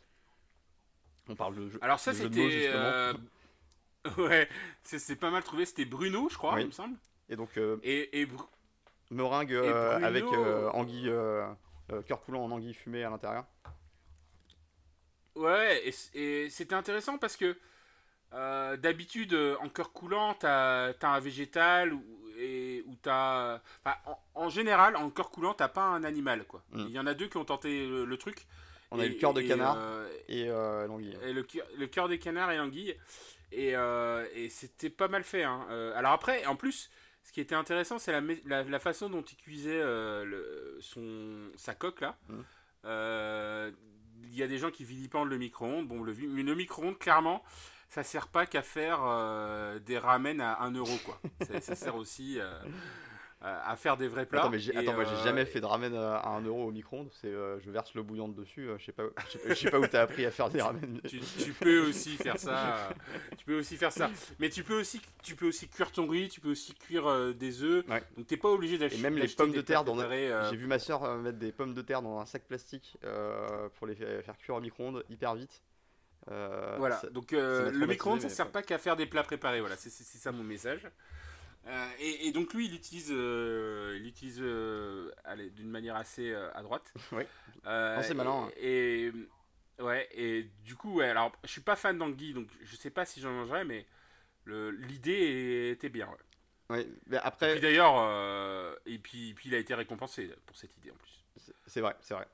On parle de jeu, Alors ça c'était... [laughs] Ouais, c'est pas mal trouvé. C'était Bruno, je crois, Oui. il me semble. Et donc, Et, meringue Et Bruno- avec anguille, cœur coulant en anguille fumée à l'intérieur. ouais, et, c'était intéressant parce que euh, d'habitude, euh, en cœur coulant, t'as as un végétal ou, et, ou t'as. enfin, en, en général, en cœur coulant, t'as pas un animal, quoi. Mm. Il y en a deux qui ont tenté le, le truc. On a eu le cœur de et, canard euh, et euh, l'anguille. Le cœur, le cœur des canards et l'anguille. Et, euh, c'était pas mal fait. hein. Euh, alors après, en plus, ce qui était intéressant, c'est la, la, la façon dont il cuisait euh, le- son, sa coque là. Mhm. Euh, Il y a des gens qui vilipendent le micro-ondes. Bon, le, vi- mais le micro-ondes, clairement, ça sert pas qu'à faire euh, des ramen à 1 euro quoi. ça, ça sert aussi euh, à à faire des vrais plats. Attends, mais j'ai euh, jamais fait de ramen à, à 1 euro au micro-ondes. C'est, euh, je verse l'eau bouillante dessus. euh, je sais pas, je sais pas, où t'as appris à faire des ramen. [laughs] tu, tu peux aussi faire ça. euh, tu peux aussi faire ça. Mais tu peux aussi, tu peux aussi cuire ton riz, tu peux aussi cuire euh, des œufs. Ouais. Donc t'es pas obligé d'acheter. Et même les pommes de terre dans euh, J'ai vu ma soeur mettre des pommes de terre dans un sac plastique euh, pour les fa- faire cuire au micro-ondes hyper vite. Euh, Voilà. ça- Donc euh, le micro-ondes, ça sert pas qu'à faire des plats préparés. Voilà, c'est ça mon message. Euh, et, et donc lui, il l'utilise, euh, il l'utilise euh, d'une manière assez à droite. [laughs] Oui. C'est malin, hein. Et, et- ouais. Et du coup, ouais. Alors, je suis pas fan d'anguille, donc je sais pas si j'en mangerai, mais l'idée était bien. ouais. Ouais, mais Et après, puis d'ailleurs, et puis, puis il a été récompensé pour cette idée en plus. c'est- vrai, c'est vrai.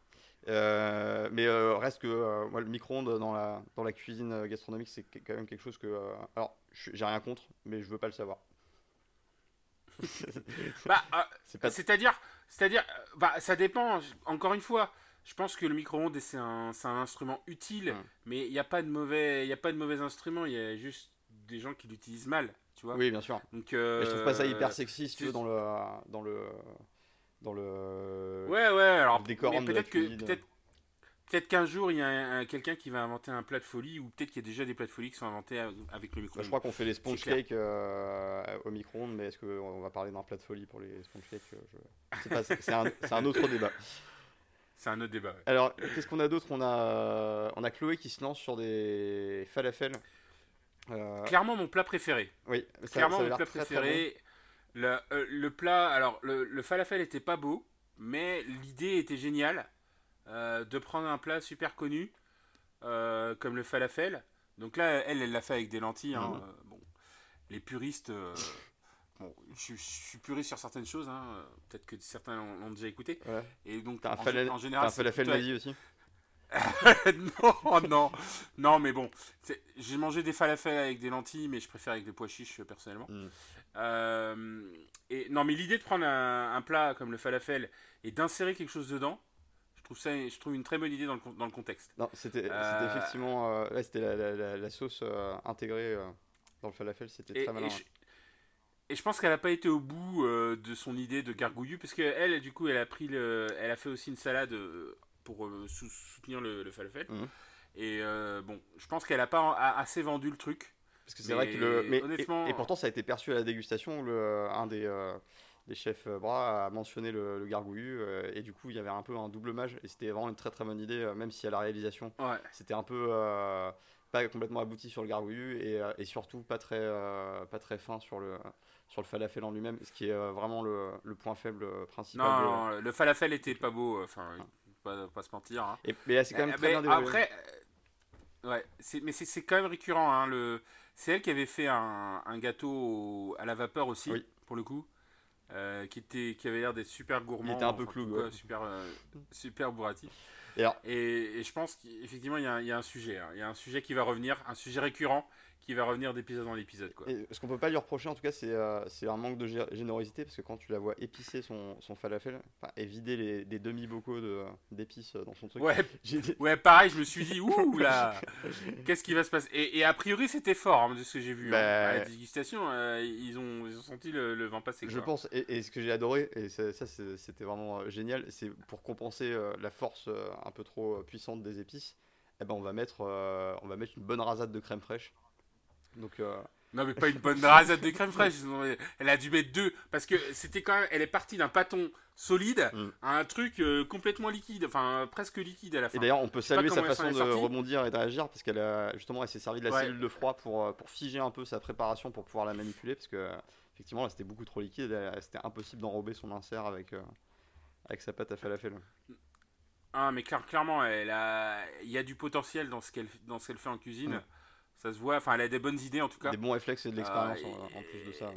Euh, mais euh, reste que euh, moi, le micro-ondes dans la, dans la cuisine gastronomique, c'est quand même quelque chose que. alors, j'ai rien contre, mais je veux pas le savoir. Bah, euh, pas. c'est-à-dire, c'est-à-dire, euh, bah, ça dépend. Encore une fois, je pense que le micro-ondes c'est un, c'est un instrument utile, Mm. mais il n'y a pas de mauvais, il a pas de mauvais instrument. Il y a juste des gens qui l'utilisent mal, tu vois. Oui, bien sûr. Donc, euh, Mais je trouve pas ça hyper sexy, si tu c'est- veux, dans le. Dans le. Dans le. Ouais, ouais. Alors, décorum mais peut-être que, peut-être, peut-être qu'un jour il y a un- un- quelqu'un qui va inventer un plat de folie, ou peut-être qu'il y a déjà des plats de folie qui sont inventés avec le micro-ondes. je crois qu'on fait les sponge cakes euh, au micro-ondes, mais est-ce qu'on va parler d'un plat de folie pour les sponge cakes euh, je... c'est un, autre débat. [laughs] C'est un autre débat. ouais. Alors, qu'est-ce qu'on a d'autre? On a, on a Chloé qui se lance sur des falafels. Euh, Clairement mon plat préféré. oui, ça, Clairement ça mon plat très, très préféré. Le, euh, le plat, alors le, le falafel était pas beau, mais l'idée était géniale de prendre un plat super connu euh, comme le falafel. Donc là, elle, elle l'a fait avec des lentilles. hein, euh, bon, les puristes, euh, bon, je, je suis puriste sur certaines choses. hein, euh, Peut-être que certains l'ont déjà écouté. Ouais. Et donc T'as un, en, fala- gé- en t'as général, un c'est falafel nazi aussi [laughs] non, non, non, mais bon, j'ai mangé des falafels avec des lentilles, mais je préfère avec des pois chiches euh, personnellement. Mm. Euh, et non, mais l'idée de prendre un, un plat comme le falafel et d'insérer quelque chose dedans, trouve ça, je trouve une très bonne idée dans le, con- dans le contexte. Non, c'était Euh, effectivement. euh, ouais, c'était la, la- la- la sauce euh, intégrée dans le falafel, c'était très malin. et je, et je pense qu'elle n'a pas été au bout de son idée de gargouillu, parce qu'elle, du coup, elle a pris le, elle a fait aussi une salade pour sou- soutenir le, le falafel. Mhm. Et bon, je pense qu'elle n'a pas a- assez vendu le truc. Parce que c'est vrai que le. Mais Mais, et- honnêtement- et, pourtant, ça a été perçu à la dégustation. Le, un des, des chefs euh, bras a mentionné le, le gargouillu. euh, et du coup, il y avait un peu un double mage. Et c'était vraiment une très très bonne idée, euh, même si à la réalisation, Ouais. c'était un peu. euh, pas complètement abouti sur le gargouillu. Et, et surtout, pas très, pas très fin sur le, sur le falafel en lui-même. Ce qui est vraiment le, le point faible principal. Non, de- non, le falafel était pas beau, enfin, pas, pas se mentir. hein. Et, mais c'est quand même très mais bien après, ouais, mais c'est, c'est quand même récurrent. Hein, le, c'est elle qui avait fait un, un gâteau au- à la vapeur aussi, Oui. pour le coup, euh, qui, était, qui avait l'air d'être super gourmand. Il était un peu enfin, tout cas, ouais. super, euh, super bourratif. Et Et, et je pense qu'effectivement, il y, a un- il y a un sujet. hein. Il y a un sujet qui va revenir, un sujet récurrent qui va revenir d'épisode en épisode. Quoi. Et ce qu'on peut pas lui reprocher, en tout cas, c'est euh, un manque de gé- générosité parce que quand tu la vois épicer son, son falafel et vider les, des demi-bocaux de- d'épices dans son truc, [laughs] Ouais, pareil, je me suis dit, ouh là, [laughs] qu'est-ce qui va se passer? Et, et a priori, c'était fort hein, de ce que j'ai vu. hein. Bah, À la dégustation, euh, ils, ont, ils ont senti le, le vent passer. je quoi. pense, et, et ce que j'ai adoré, et ça, c'était vraiment euh, génial, c'est pour compenser euh, la force euh, un peu trop euh, puissante des épices, eh ben, on, va mettre, euh, on va mettre une bonne rasade de crème fraîche. Donc, euh, Non, mais pas une bonne rasade de crème fraîche. Elle a dû mettre deux. Parce que c'était quand même. Elle est partie d'un pâton solide mm. à un truc euh, complètement liquide. Enfin, presque liquide à la fin. Et d'ailleurs, on peut saluer sa façon de rebondir et de réagir. Parce qu'elle a justement, elle s'est servi de la cellule de froid pour, euh, pour figer un peu sa préparation pour pouvoir la manipuler. Parce que, effectivement, là, c'était beaucoup trop liquide. C'était impossible d'enrober son insert avec, euh, avec sa pâte à falafel. Ah, mais clairement, elle a... il y a du potentiel dans ce qu'elle fait en cuisine. Mm. Ça se voit, enfin, elle a des bonnes idées en tout cas. Des bons réflexes et de l'expérience en, plus de ça.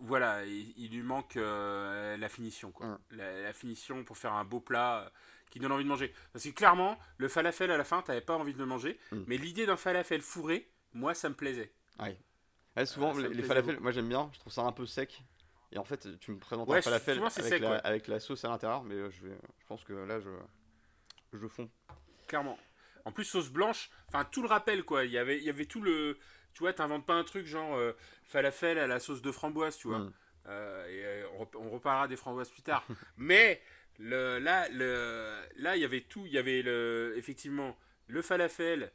voilà, il, lui manque euh, la finition, quoi. La, finition pour faire un beau plat euh, qui donne envie de manger. Parce que clairement, le falafel à la fin, t'avais pas envie de le manger. Mm. Mais l'idée d'un falafel fourré, moi, ça me plaisait. Ouais. souvent, euh, les, falafels, moi j'aime bien, je trouve ça un peu sec. Et en fait, tu me présentes un falafel avec, la, avec, la, sauce à l'intérieur, mais je, vais, je pense que là, je, je fonds. Clairement. En plus, sauce blanche, enfin tout le rappel quoi. Il y avait, il y avait tout le. Tu vois, t'inventes pas un truc genre euh, falafel à la sauce de framboise, tu vois. Mm. Euh, et euh, on, reparlera des framboises plus tard. [laughs] Mais le, là, le, là, il y avait tout. Il y avait le, effectivement le falafel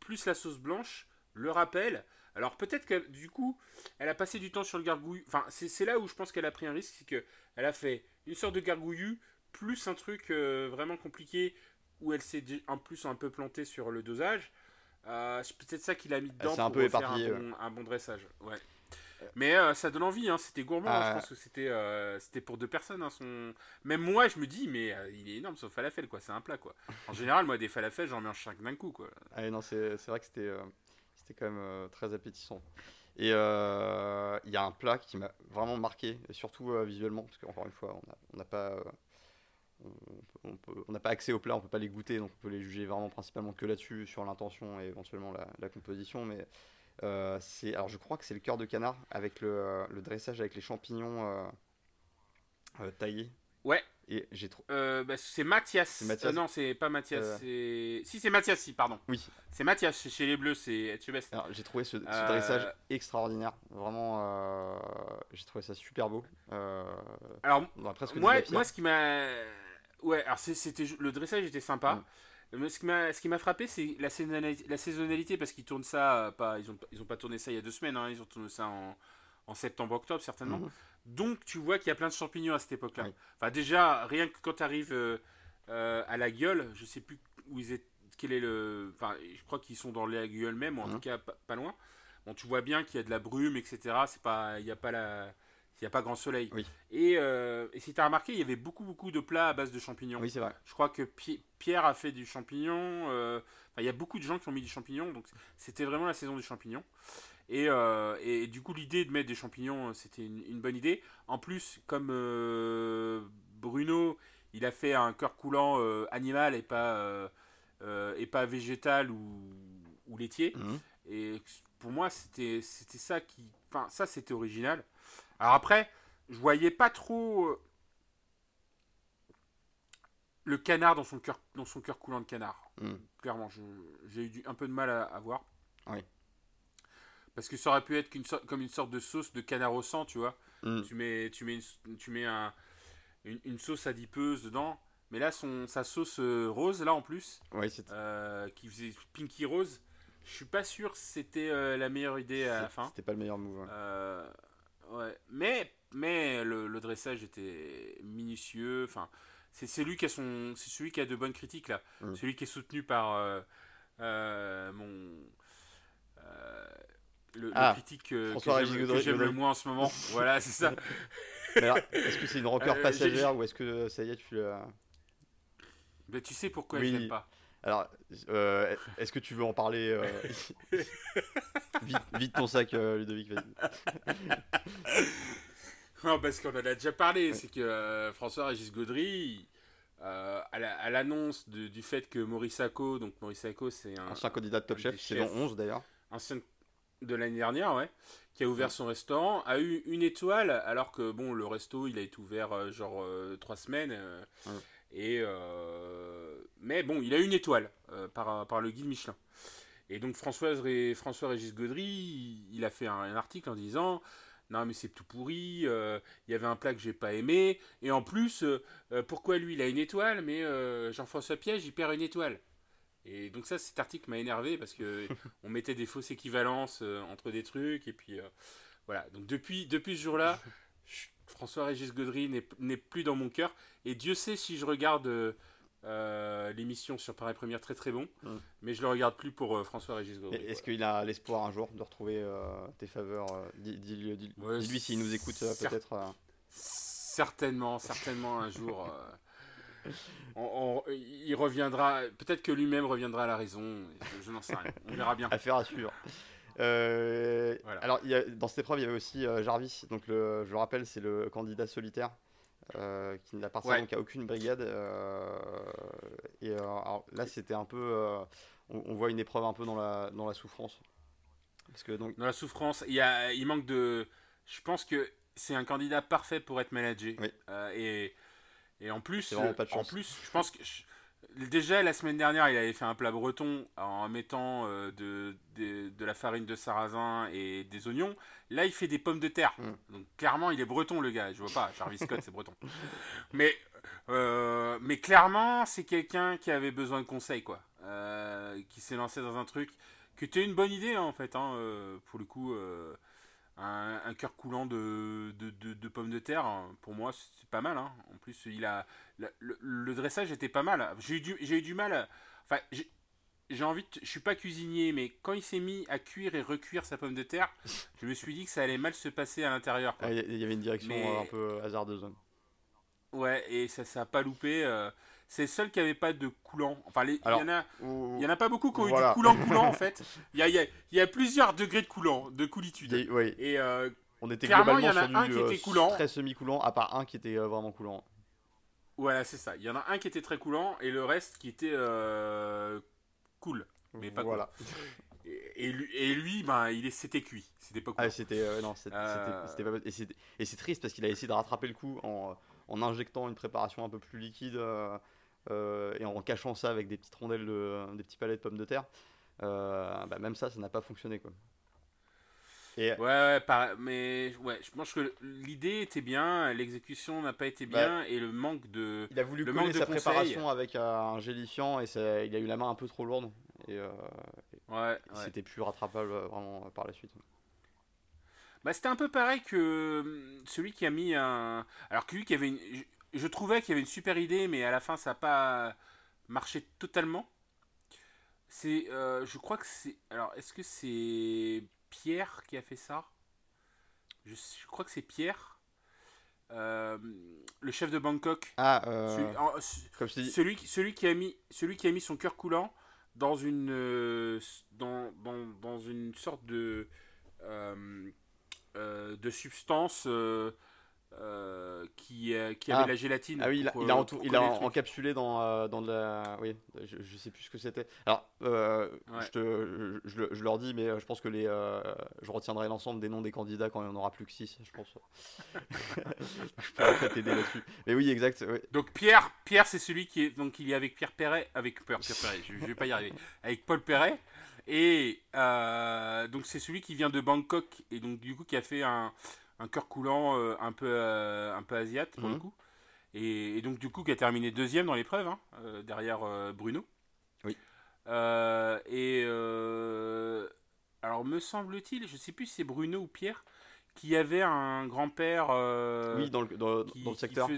plus la sauce blanche, le rappel. Alors peut-être que du coup, elle a passé du temps sur le gargouille. Enfin, c'est là où je pense qu'elle a pris un risque, c'est que elle a fait une sorte de gargouillu plus un truc vraiment compliqué où elle s'est en plus un peu plantée sur le dosage. Euh, c'est peut-être ça qu'il a mis dedans pour un faire un bon, dressage. Ouais. Mais euh, ça donne envie, hein. c'était gourmand. Hein. je pense que c'était euh, c'était pour deux personnes. Hein, son... Même moi, je me dis, mais il est énorme, ce falafel, quoi. C'est un plat, quoi. En [laughs] général, moi, des falafels, j'en mange 5 d'un coup, quoi. Ah, non, c'est vrai que c'était c'était quand même très appétissant. Et il y a un plat qui m'a vraiment marqué, et surtout visuellement, parce qu'encore une fois, on n'a pas on n'a pas accès aux plats, on peut pas les goûter, donc on peut les juger vraiment principalement que là-dessus, sur l'intention et éventuellement la, composition. Mais euh, alors je crois que c'est le cœur de canard avec le, dressage avec les champignons euh, euh, taillés. Ouais. Et j'ai trop. Bah, c'est Mathias. non, c'est pas Mathias. Si c'est Mathias, si pardon. Oui. C'est Mathias chez les Bleus, c'est Alors j'ai trouvé ce, dressage extraordinaire. Vraiment, j'ai trouvé ça super beau. alors moi, moi, ce qui m'a Ouais, alors c'était le dressage était sympa. Mm. Mais ce qui m'a frappé, c'est la saisonnalité, la saisonnalité parce qu'ils tournent ça, euh, pas, ils, ont, ils ont pas tourné ça il y a deux semaines, hein, ils ont tourné ça en, en septembre-octobre certainement. Mm-hmm. Donc tu vois qu'il y a plein de champignons à cette époque-là. Enfin déjà, rien que quand tu arrives euh, euh, à la gueule, je sais plus où ils étaient, quel est le... Enfin, je crois qu'ils sont dans la gueule même, ou en mm-hmm. tout cas pas, loin. Bon, tu vois bien qu'il y a de la brume, etc. C'est pas, il n'y a pas la il n'y a pas grand soleil. Et, euh, et, si tu as remarqué, il y avait beaucoup, beaucoup de plats à base de champignons. Oui, c'est vrai. Je crois que Pierre a fait du champignon. Il y a beaucoup de gens qui ont mis du champignon. Donc, c'était vraiment la saison du champignon. Et, euh, et du coup, l'idée de mettre des champignons, c'était une, bonne idée. En plus, comme Bruno, il a fait un cœur coulant animal et pas, et pas végétal ou, ou laitier. Mhm. Et pour moi, c'était ça qui. Enfin, ça, c'était original. Alors après, je voyais pas trop euh, le canard dans son cœur dans son cœur coulant de canard. Hmm. Clairement, j'ai eu un peu de mal à, voir. Oui. Parce que ça aurait pu être comme une sorte de sauce de canard au sang, tu vois. Hmm. Tu mets, tu mets, une, tu mets un, une, sauce adipeuse dedans. Mais là, son, sa sauce euh, rose, là en plus, euh, qui faisait Pinky Rose, je suis pas sûr que c'était la meilleure idée à la fin. C'était pas le meilleur move. Ouais. Mais, mais le, dressage était minutieux. Enfin, c'est celui qui a son, c'est celui qui a de bonnes critiques là. Mm. Celui qui est soutenu par euh, euh, mon euh, le, ah, critique que j'aime le moins en ce moment. [laughs] voilà, c'est ça. est-ce que c'est une rancœur passagère ou est-ce que ça y est, tu ben, tu sais pourquoi je l'aime pas. Alors, euh, est-ce que tu veux en parler euh, [laughs] vite, ton sac, euh, Ludovic, vas-y. [laughs] non, parce qu'on en a déjà parlé. C'est que François-Régis Gaudry, à l'annonce du fait que Maurice Sacco, donc Maurice Sacco, c'est un. Ancien candidat de Top Chef, saison 11 d'ailleurs. Ancien de l'année dernière, ouais. Qui a ouvert son restaurant, a eu une étoile, alors que bon, le resto, il a été ouvert genre trois semaines. Et, euh, mais bon, il a une étoile euh, par, par le guide Michelin. Et donc Françoise François Régis Gaudry, il, a fait un, article en disant non mais c'est tout pourri, euh, il y avait un plat que j'ai pas aimé, et en plus, pourquoi lui il a une étoile, mais Jean-François Piège il perd une étoile Et donc ça, cet article m'a énervé parce que [laughs] on mettait des fausses équivalences entre des trucs et puis voilà. Donc depuis depuis ce jour-là, François-Régis Gaudry n'est plus dans mon cœur. Et Dieu sait si je regarde euh, l'émission sur Paris Première, très très bon. Mm. Mais je le regarde plus pour euh, François-Régis Gaudry. Est-ce qu'il a l'espoir un jour de retrouver euh, tes faveurs Dis-lui dis, dis, s'il nous écoute peut-être. Certainement, certainement un jour. Il reviendra, peut-être que lui-même reviendra à la raison. Je, n'en sais rien. On verra bien. [laughs] Affaire à suivre. Euh, alors, il y a, dans cette épreuve, il y avait aussi euh, Jarvis. Donc, le, je le rappelle, c'est le candidat solitaire euh, qui n'appartient ouais. donc à aucune brigade. et là, c'était un peu. On, voit une épreuve un peu dans la, dans la souffrance. Parce que, donc... Dans la souffrance, il, y a, il manque de. Je pense que c'est un candidat parfait pour être managé. et, et en plus, en plus, je pense que. Déjà, la semaine dernière, il avait fait un plat breton en mettant euh, de, de, la farine de sarrasin et des oignons. Là, il fait des pommes de terre. Mm. Donc, clairement, il est breton, le gars. Je vois pas, Jarvis Scott, c'est breton. [laughs] Mais, euh, mais clairement, c'est quelqu'un qui avait besoin de conseils, quoi. Euh, qui s'est lancé dans un truc qui était une bonne idée, hein, en fait. Hein, pour le coup, un, un cœur coulant de, de, pommes de terre, pour moi, c'est pas mal. Hein. En plus, il a le, dressage était pas mal. J'ai eu du, eu du mal. Enfin, j'ai envie de, je suis pas cuisinier, mais quand il s'est mis à cuire et recuire sa pomme de terre, [laughs] je me suis dit que ça allait mal se passer à l'intérieur. Ah, il y avait une direction euh, un peu hasardeuse. Ouais, et ça, ça a pas loupé. Euh, c'est le seul qui avait pas de coulant. Enfin, il y en a, il y en a pas beaucoup qui ont eu du coulant coulant en [laughs] fait. Il y a, il y, a, plusieurs degrés de coulant, de coulitude. Et, euh, on était clairement, il y en a un qui était coulant, très semi coulant, à part un qui était vraiment coulant. Voilà, c'est ça. Il y en a un qui était très coulant et le reste qui était euh, cool, mais pas voilà. Et, lui, et lui, ben, il c'était cuit. C'était pas cool. Ah, c'était euh, non, c'était euh. Et c'est triste parce qu'il a essayé de rattraper le coup en, en, injectant une préparation un peu plus liquide et en cachant ça avec des petites rondelles, de, des petits palets de pommes de terre. Bah, même ça, ça n'a pas fonctionné quoi. Ouais, ouais, mais ouais, je pense que l'idée était bien, l'exécution n'a pas été bien bah, et le manque de. Il a voulu le sa préparation avec un gélifiant et ça, il a eu la main un peu trop lourde et, euh, ouais, c'était plus rattrapable euh, vraiment par la suite. Bah, c'était un peu pareil que celui qui a mis un. Alors que lui qui avait une. Je, trouvais qu'il y avait une super idée, mais à la fin ça n'a pas marché totalement. C'est. Euh, je crois que c'est. Alors est-ce que c'est Pierre qui a fait ça? Je, crois que c'est Pierre. Euh, le chef de Bangkok. Ah, euh, celui, celui, celui, qui a mis, celui qui a mis son cœur coulant dans une, dans, dans, dans, une sorte de, de substance euh, qui, euh, qui avait ah. la gélatine. Ah oui, il a, il a, euh, il a encapsulé dans, euh, dans de la. Oui, je, je sais plus ce que c'était. Alors, je, te, je, je, leur dis, mais je pense que les, je retiendrai l'ensemble des noms des candidats quand il n'y en aura plus que 6, je pense. [laughs] je pourrais t'aider là-dessus. Mais oui, exact. Donc, Pierre, Pierre c'est celui qui est. Donc, il est avec Pierre Perret. Avec Pierre, Pierre Perret, je, ne vais pas y arriver. Avec Paul Perret. Et donc, c'est celui qui vient de Bangkok. Et donc, du coup, qui a fait un un cœur coulant euh, un peu euh, un peu asiate pour le mhm. coup. Et, donc du coup qui a terminé deuxième dans l'épreuve hein, euh, derrière Bruno. Oui. et alors me semble-t-il, je sais plus si c'est Bruno ou Pierre qui avait un grand-père. oui, dans le, dans, le secteur.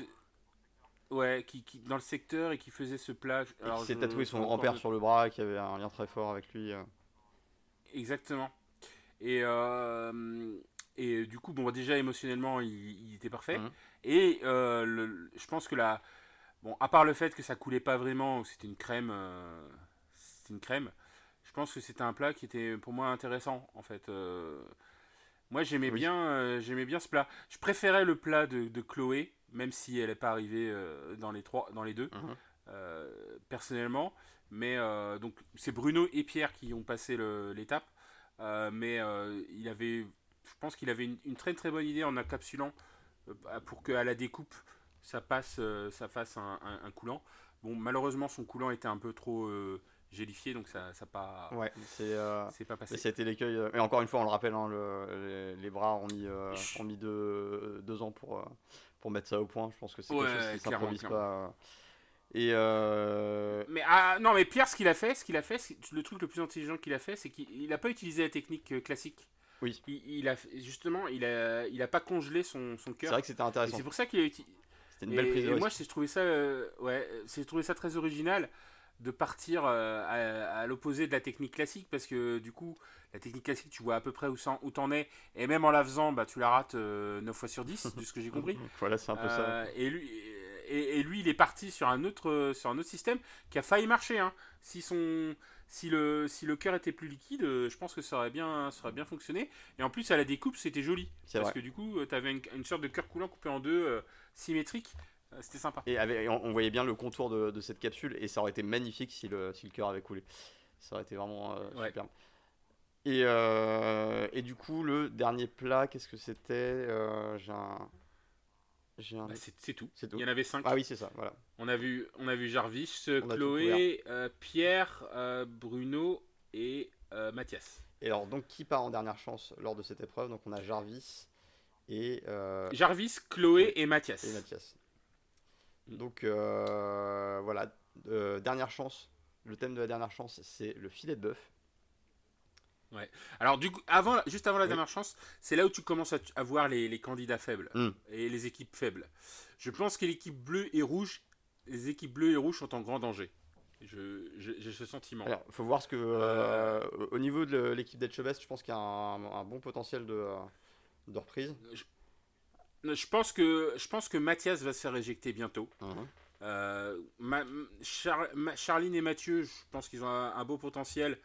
Ouais, qui, dans le secteur et qui faisait ce plat. Alors, qui s'est tatoué son grand-père sur le bras, qui avait un lien très fort avec lui. Exactement. Et, et euh, du coup, bon, déjà émotionnellement, il, était parfait. Mhm. Et euh, je pense que là, bon, à part le fait que ça coulait pas vraiment, c'était une crème, euh, c'était une crème. Je pense que c'était un plat qui était pour moi intéressant en fait. moi, j'aimais bien, j'aimais bien ce plat. Je préférais le plat de, Chloé, même si elle n'est pas arrivée dans les trois, dans les deux, mhm. personnellement. Mais donc, c'est Bruno et Pierre qui ont passé l'étape. mais il avait je pense qu'il avait une, très très bonne idée en encapsulant euh, bah, pour qu'à la découpe ça passe, euh, ça fasse un, coulant. Bon, malheureusement son coulant était un peu trop euh, gélifié, donc ça n'a pas, ouais, c'est, pas passé. C'était l'écueil. Mais encore une fois, on le rappelle, hein, les, bras ont mis, ont mis deux, deux, ans pour, pour mettre ça au point. Je pense que c'est quelque chose qui s'improvise pas. Et euh, Mais ah, non, mais Pierre, ce qu'il a fait, ce qu'il a fait, le truc le plus intelligent qu'il a fait, c'est qu'il n'a pas utilisé la technique euh, classique. Oui. Il, il a justement, il a, il a pas congelé son, son c'est cœur. vrai que c'était intéressant. C'est pour ça qu'il a utilisé. C'était une belle prise de et risque. moi, j'ai trouvé ça, euh, ouais, j'ai trouvé ça très original de partir euh, à, à l'opposé de la technique classique parce que du coup, la technique classique, tu vois à peu près où, t'en es et même en la faisant, bah, tu la rates euh, 9 fois sur 10, de ce que j'ai compris. [laughs] Voilà, c'est un peu ça. Euh, et, lui, et, et lui, il est parti sur un autre, sur un autre système qui a failli marcher. Hein. Si, son, si, le, si le cœur était plus liquide, euh, je pense que ça aurait bien, ça aurait bien fonctionné. Et en plus, à la découpe, c'était joli. Parce vrai. que du coup, tu avais une, une sorte de cœur coulant coupé en deux, euh, symétrique. Euh, c'était sympa. Et avec- et on, on voyait bien le contour de, de cette capsule et ça aurait été magnifique si le, si le cœur avait coulé. Ça aurait été vraiment euh, Ouais. superbe. Et, euh, et du coup, le dernier plat, qu'est-ce que c'était? Euh, J'ai un. Un. Bah, c'est tout. Il y en avait cinq. Ah oui, c'est ça, voilà. On a vu, on a vu Jarvis, euh, On Chloé, euh, Pierre, euh, Bruno et euh, Mathias. Et alors, donc, qui part en dernière chance lors de cette épreuve? Donc, on a Jarvis et, Jarvis, Chloé et Mathias. et Mathias. Donc, voilà. Dernière chance. Le thème de la dernière chance, c'est le filet de bœuf. Alors du coup, avant, juste avant la Oui. dernière chance, c'est là où tu commences à, à voir les, les candidats faibles Mm. et les équipes faibles. Je pense que l'équipe bleue et rouge, les équipes bleues et rouges sont en grand danger. J'ai ce sentiment. Alors, faut voir ce que. euh, au niveau de l'équipe d'Etchebest, je pense qu'il y a un, un bon potentiel de, euh, de reprise. Je pense que je pense que Mathias va se faire éjecter bientôt. Euh, Ma- Char- Ma- Charline et Mathieu, je pense qu'ils ont un, un beau potentiel.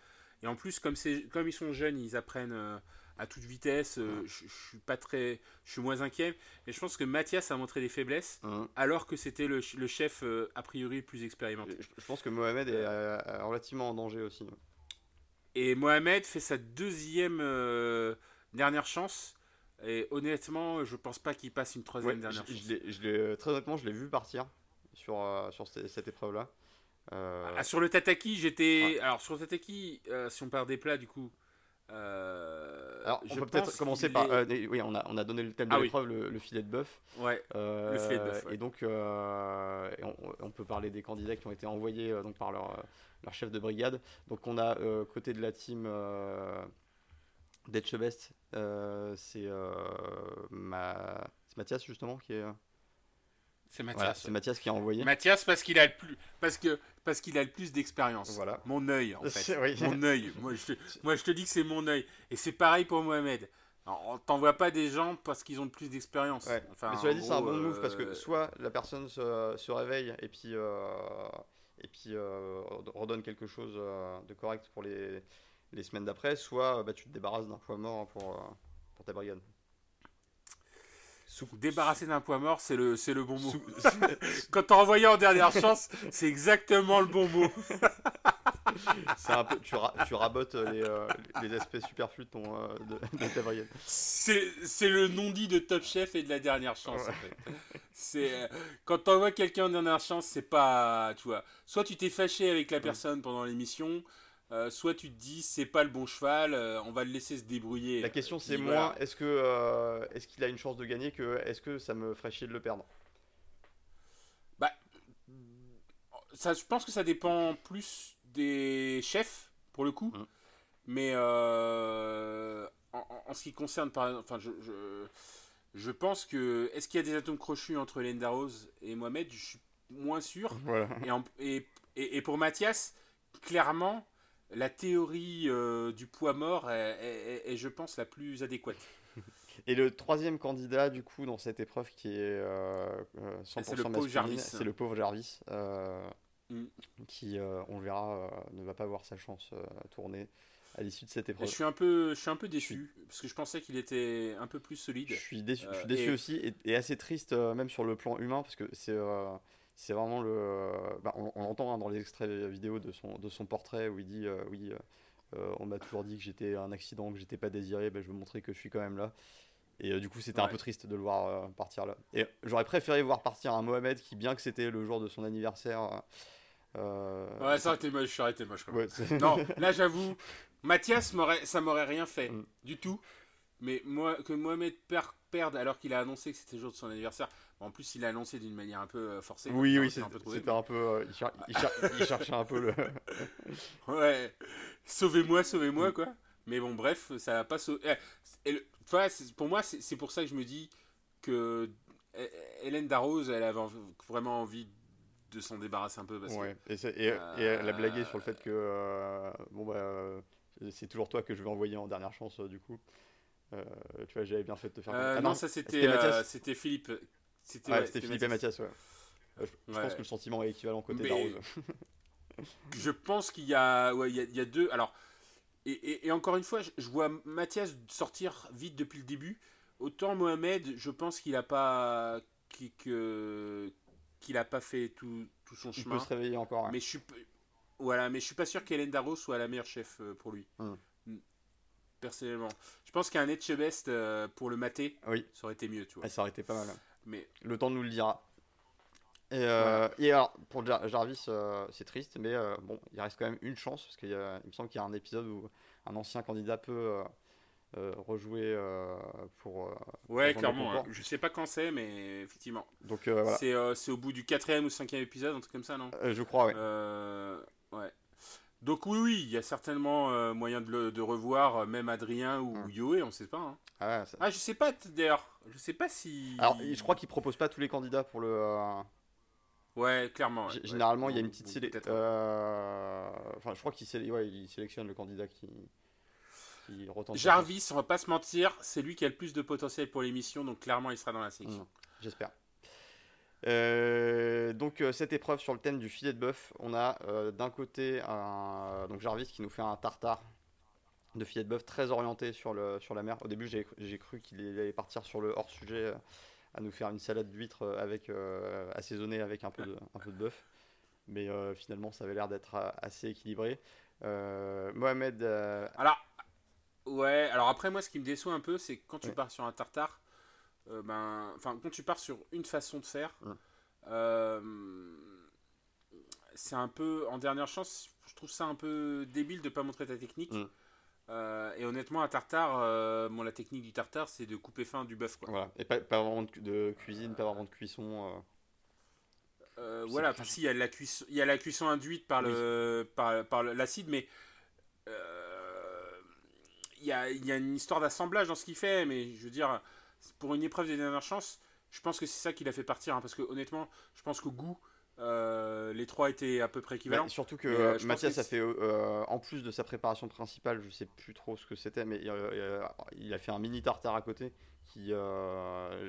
Et en plus, comme, ils sont jeunes, ils apprennent euh, à toute vitesse. euh, je, je suis pas très, je suis moins inquiet. Mais je pense que Mathias a montré des faiblesses, Mhm. alors que c'était le, ch- le chef euh, a priori le plus expérimenté. Je, je pense que Mohamed est relativement en danger aussi. Et Mohamed fait sa deuxième dernière chance. Et honnêtement, je pense pas qu'il passe une troisième Ouais, dernière chance. je je très honnêtement, je l'ai vu partir sur, sur cette épreuve-là. Euh, Ah, sur le tataki, j'étais. Alors, sur le tataki, euh, si on part des plats, du coup. euh, alors, on je peut peut-être commencer qu'il par. est- euh, oui, on a, on a donné le thème de Ah oui. l'épreuve, le, le filet de bœuf. Ouais, Euh, Le filet de bœuf, ouais. Et donc, euh, on, on peut parler des candidats qui ont été envoyés euh, donc, par leur, euh, leur chef de brigade. Donc, on a euh, côté de la team euh, d'Etchebest, euh, c'est euh, ma... c'est Mathias justement qui est. c'est Voilà, Mathias. c'est Mathias qui a envoyé. Mathias, parce qu'il a le plus, parce que, parce qu'il a le plus d'expérience. Voilà. Mon œil, en [laughs] fait. Oui. Mon œil. Moi je, te, [laughs] moi, je te dis que c'est mon œil. Et c'est pareil pour Mohamed. Alors, on t'envoie pas des gens parce qu'ils ont le plus d'expérience. Ouais. Enfin, Mais cela dit, c'est un bon move parce que euh, soit la personne se, se réveille et puis, euh, et puis euh, redonne quelque chose de correct pour les, les semaines d'après, soit bah, tu te débarrasses d'un poids mort pour, pour ta brigade. Débarrasser d'un poids mort, c'est le, c'est le bon mot. Sous- [laughs] Quand t'as envoyé en dernière chance, c'est exactement le bon mot. [laughs] c'est un peu, tu, ra- tu rabotes les, euh, les aspects superflus de, ton, euh, de, de ta. C'est c'est le non-dit de Top Chef et de la dernière chance. en fait. C'est euh, quand t'envoies quelqu'un en dernière chance, c'est pas, tu vois. Soit tu t'es fâché avec la personne pendant l'émission, euh, soit tu te dis c'est pas le bon cheval, euh, on va le laisser se débrouiller. La question c'est Puis moins voilà. est-ce que euh, est-ce qu'il a une chance de gagner que est-ce que ça me ferait chier de le perdre? Ça, je pense que ça dépend plus des chefs pour le coup, Mm. mais euh, en, ce qui concerne par exemple, enfin je, je, je pense que est-ce qu'il y a des atomes crochus entre Lenda Rose et Mohamed? Je suis moins sûr. Voilà. Et, en- et, et- et pour Mathias, clairement, la théorie euh, du poids mort est, est- est, je pense, la plus adéquate. [laughs] Et le troisième candidat, du coup, dans cette épreuve qui est euh, euh, 100% C'est le pauvre masculine, Jarvis. c'est le pauvre Jarvis, euh, Mm. qui, euh, on le verra, euh, ne va pas voir sa chance euh, tourner à l'issue de cette Et épreuve. je suis un peu, je suis un peu déçu parce que je pensais qu'il était un peu plus solide. Je suis déçu, je suis Euh, déçu et- aussi et, et assez triste, euh, même sur le plan humain, parce que c'est euh, c'est vraiment le. bah, on on l'entend hein, dans les extraits vidéo de son, de son portrait où il dit euh, Oui, euh, euh, on m'a toujours dit que j'étais un accident, que j'étais pas désiré, bah, je veux montrer que je suis quand même là. Et euh, du coup, c'était un peu triste de le voir euh, partir là. Et j'aurais préféré voir partir un Mohamed qui, bien que c'était le jour de son anniversaire. euh, Ouais, ça aurait été moche, ça aurait été moche. quand même. ouais, Non, [laughs] là j'avoue, Mathias, m'aurait- ça m'aurait rien fait Mm. du tout. Mais moi, que Mohamed perde alors qu'il a annoncé que c'était le jour de son anniversaire. En plus, il a annoncé d'une manière un peu euh, forcée. Oui, oui, c'était un peu. Euh, il, cherchait un peu le. [laughs] ouais. Sauvez-moi, sauvez-moi, quoi. Mais bon, bref, ça n'a pas sauvé. Eh, pour moi, c'est pour ça que je me dis que eh, Hélène Darroze, elle avait vraiment envie de s'en débarrasser un peu. Parce ouais. et, et, elle a blagué sur le fait que. bon, bah. c'est toujours toi que je vais envoyer en dernière chance, du coup. Euh, tu vois, j'avais bien fait de te faire. Ah non, ça c'était euh, c'était Philippe. C'était ouais, Philippe et Mathias, ouais. Je, pense que le sentiment est équivalent côté d'Arose. je pense qu'il y a, ouais, il y, a, il y a deux. Alors, et, et, encore une fois, je, vois Mathias sortir vite depuis le début. Autant Mohamed, je pense qu'il a pas qu'il a pas fait tout, tout son chemin. Il peut se réveiller encore. Mais je suis voilà, mais je suis pas sûr qu'Hélène Darroze soit la meilleure chef pour lui. Hum personnellement. Je pense qu'un Etchebest euh, pour le mater, oui. ça aurait été mieux, tu vois. ça aurait été pas mal. Hein. Mais le temps nous le dira. Et, euh, et alors pour Jarvis, euh, c'est triste, mais bon, il reste quand même une chance parce qu'il me semble qu'il y a un épisode où un ancien candidat peut rejouer pour. ouais, clairement. Hein. Je sais pas quand c'est, mais effectivement. Donc voilà. C'est au bout du quatrième ou cinquième épisode, un truc comme ça, non? Je crois, ouais. ouais. Donc oui, oui, il y a certainement euh, moyen de, le, de revoir euh, même Adrien ou mm. Yoé, on sait pas. Hein. Ah, ah, je sais pas d'ailleurs, je sais pas si. Alors, je crois qu'il propose pas tous les candidats pour le. Euh, ouais, clairement. Généralement, il y a une petite sélection. Enfin, je crois qu'il sélectionne le candidat qui. qui Jarvis, on va pas se mentir, c'est lui qui a le plus de potentiel pour l'émission, donc clairement, il sera dans la sélection. Mm. J'espère. Euh, donc euh, cette épreuve sur le thème du filet de bœuf, on a euh, d'un côté un, donc Jarvis qui nous fait un tartare de filet de bœuf très orienté sur, le, sur la mer. Au début j'ai cru qu'il allait partir sur le hors-sujet à nous faire une salade d'huîtres avec assaisonnée avec un peu de, un peu de bœuf. Mais finalement ça avait l'air d'être assez équilibré. Mohamed... Alors, ouais, alors après moi ce qui me déçoit un peu c'est quand tu pars sur un tartare euh, ben, enfin, quand tu pars sur une façon de faire, euh, c'est un peu, en dernière chance, je trouve ça un peu débile de pas montrer ta technique. Euh, et honnêtement, un tartare, bon, la technique du tartare, c'est de couper fin du bœuf. Voilà, et pas, pas, vraiment de cuisine, pas vraiment de cuisson. voilà, enfin, si, il y, a la cuisson, il y a la cuisson induite par, le, par, par l'acide, mais il y, a, il y a une histoire d'assemblage dans ce qu'il fait, mais je veux dire, pour une épreuve des dernières chances, je pense que c'est ça qui l'a fait partir. Hein, parce que honnêtement, je pense qu'au goût, euh, les trois étaient à peu près équivalents. Bah, surtout que euh, Mathias a fait, euh, en plus de sa préparation principale, je sais plus trop ce que c'était, mais il, a fait un mini tartare à côté qui,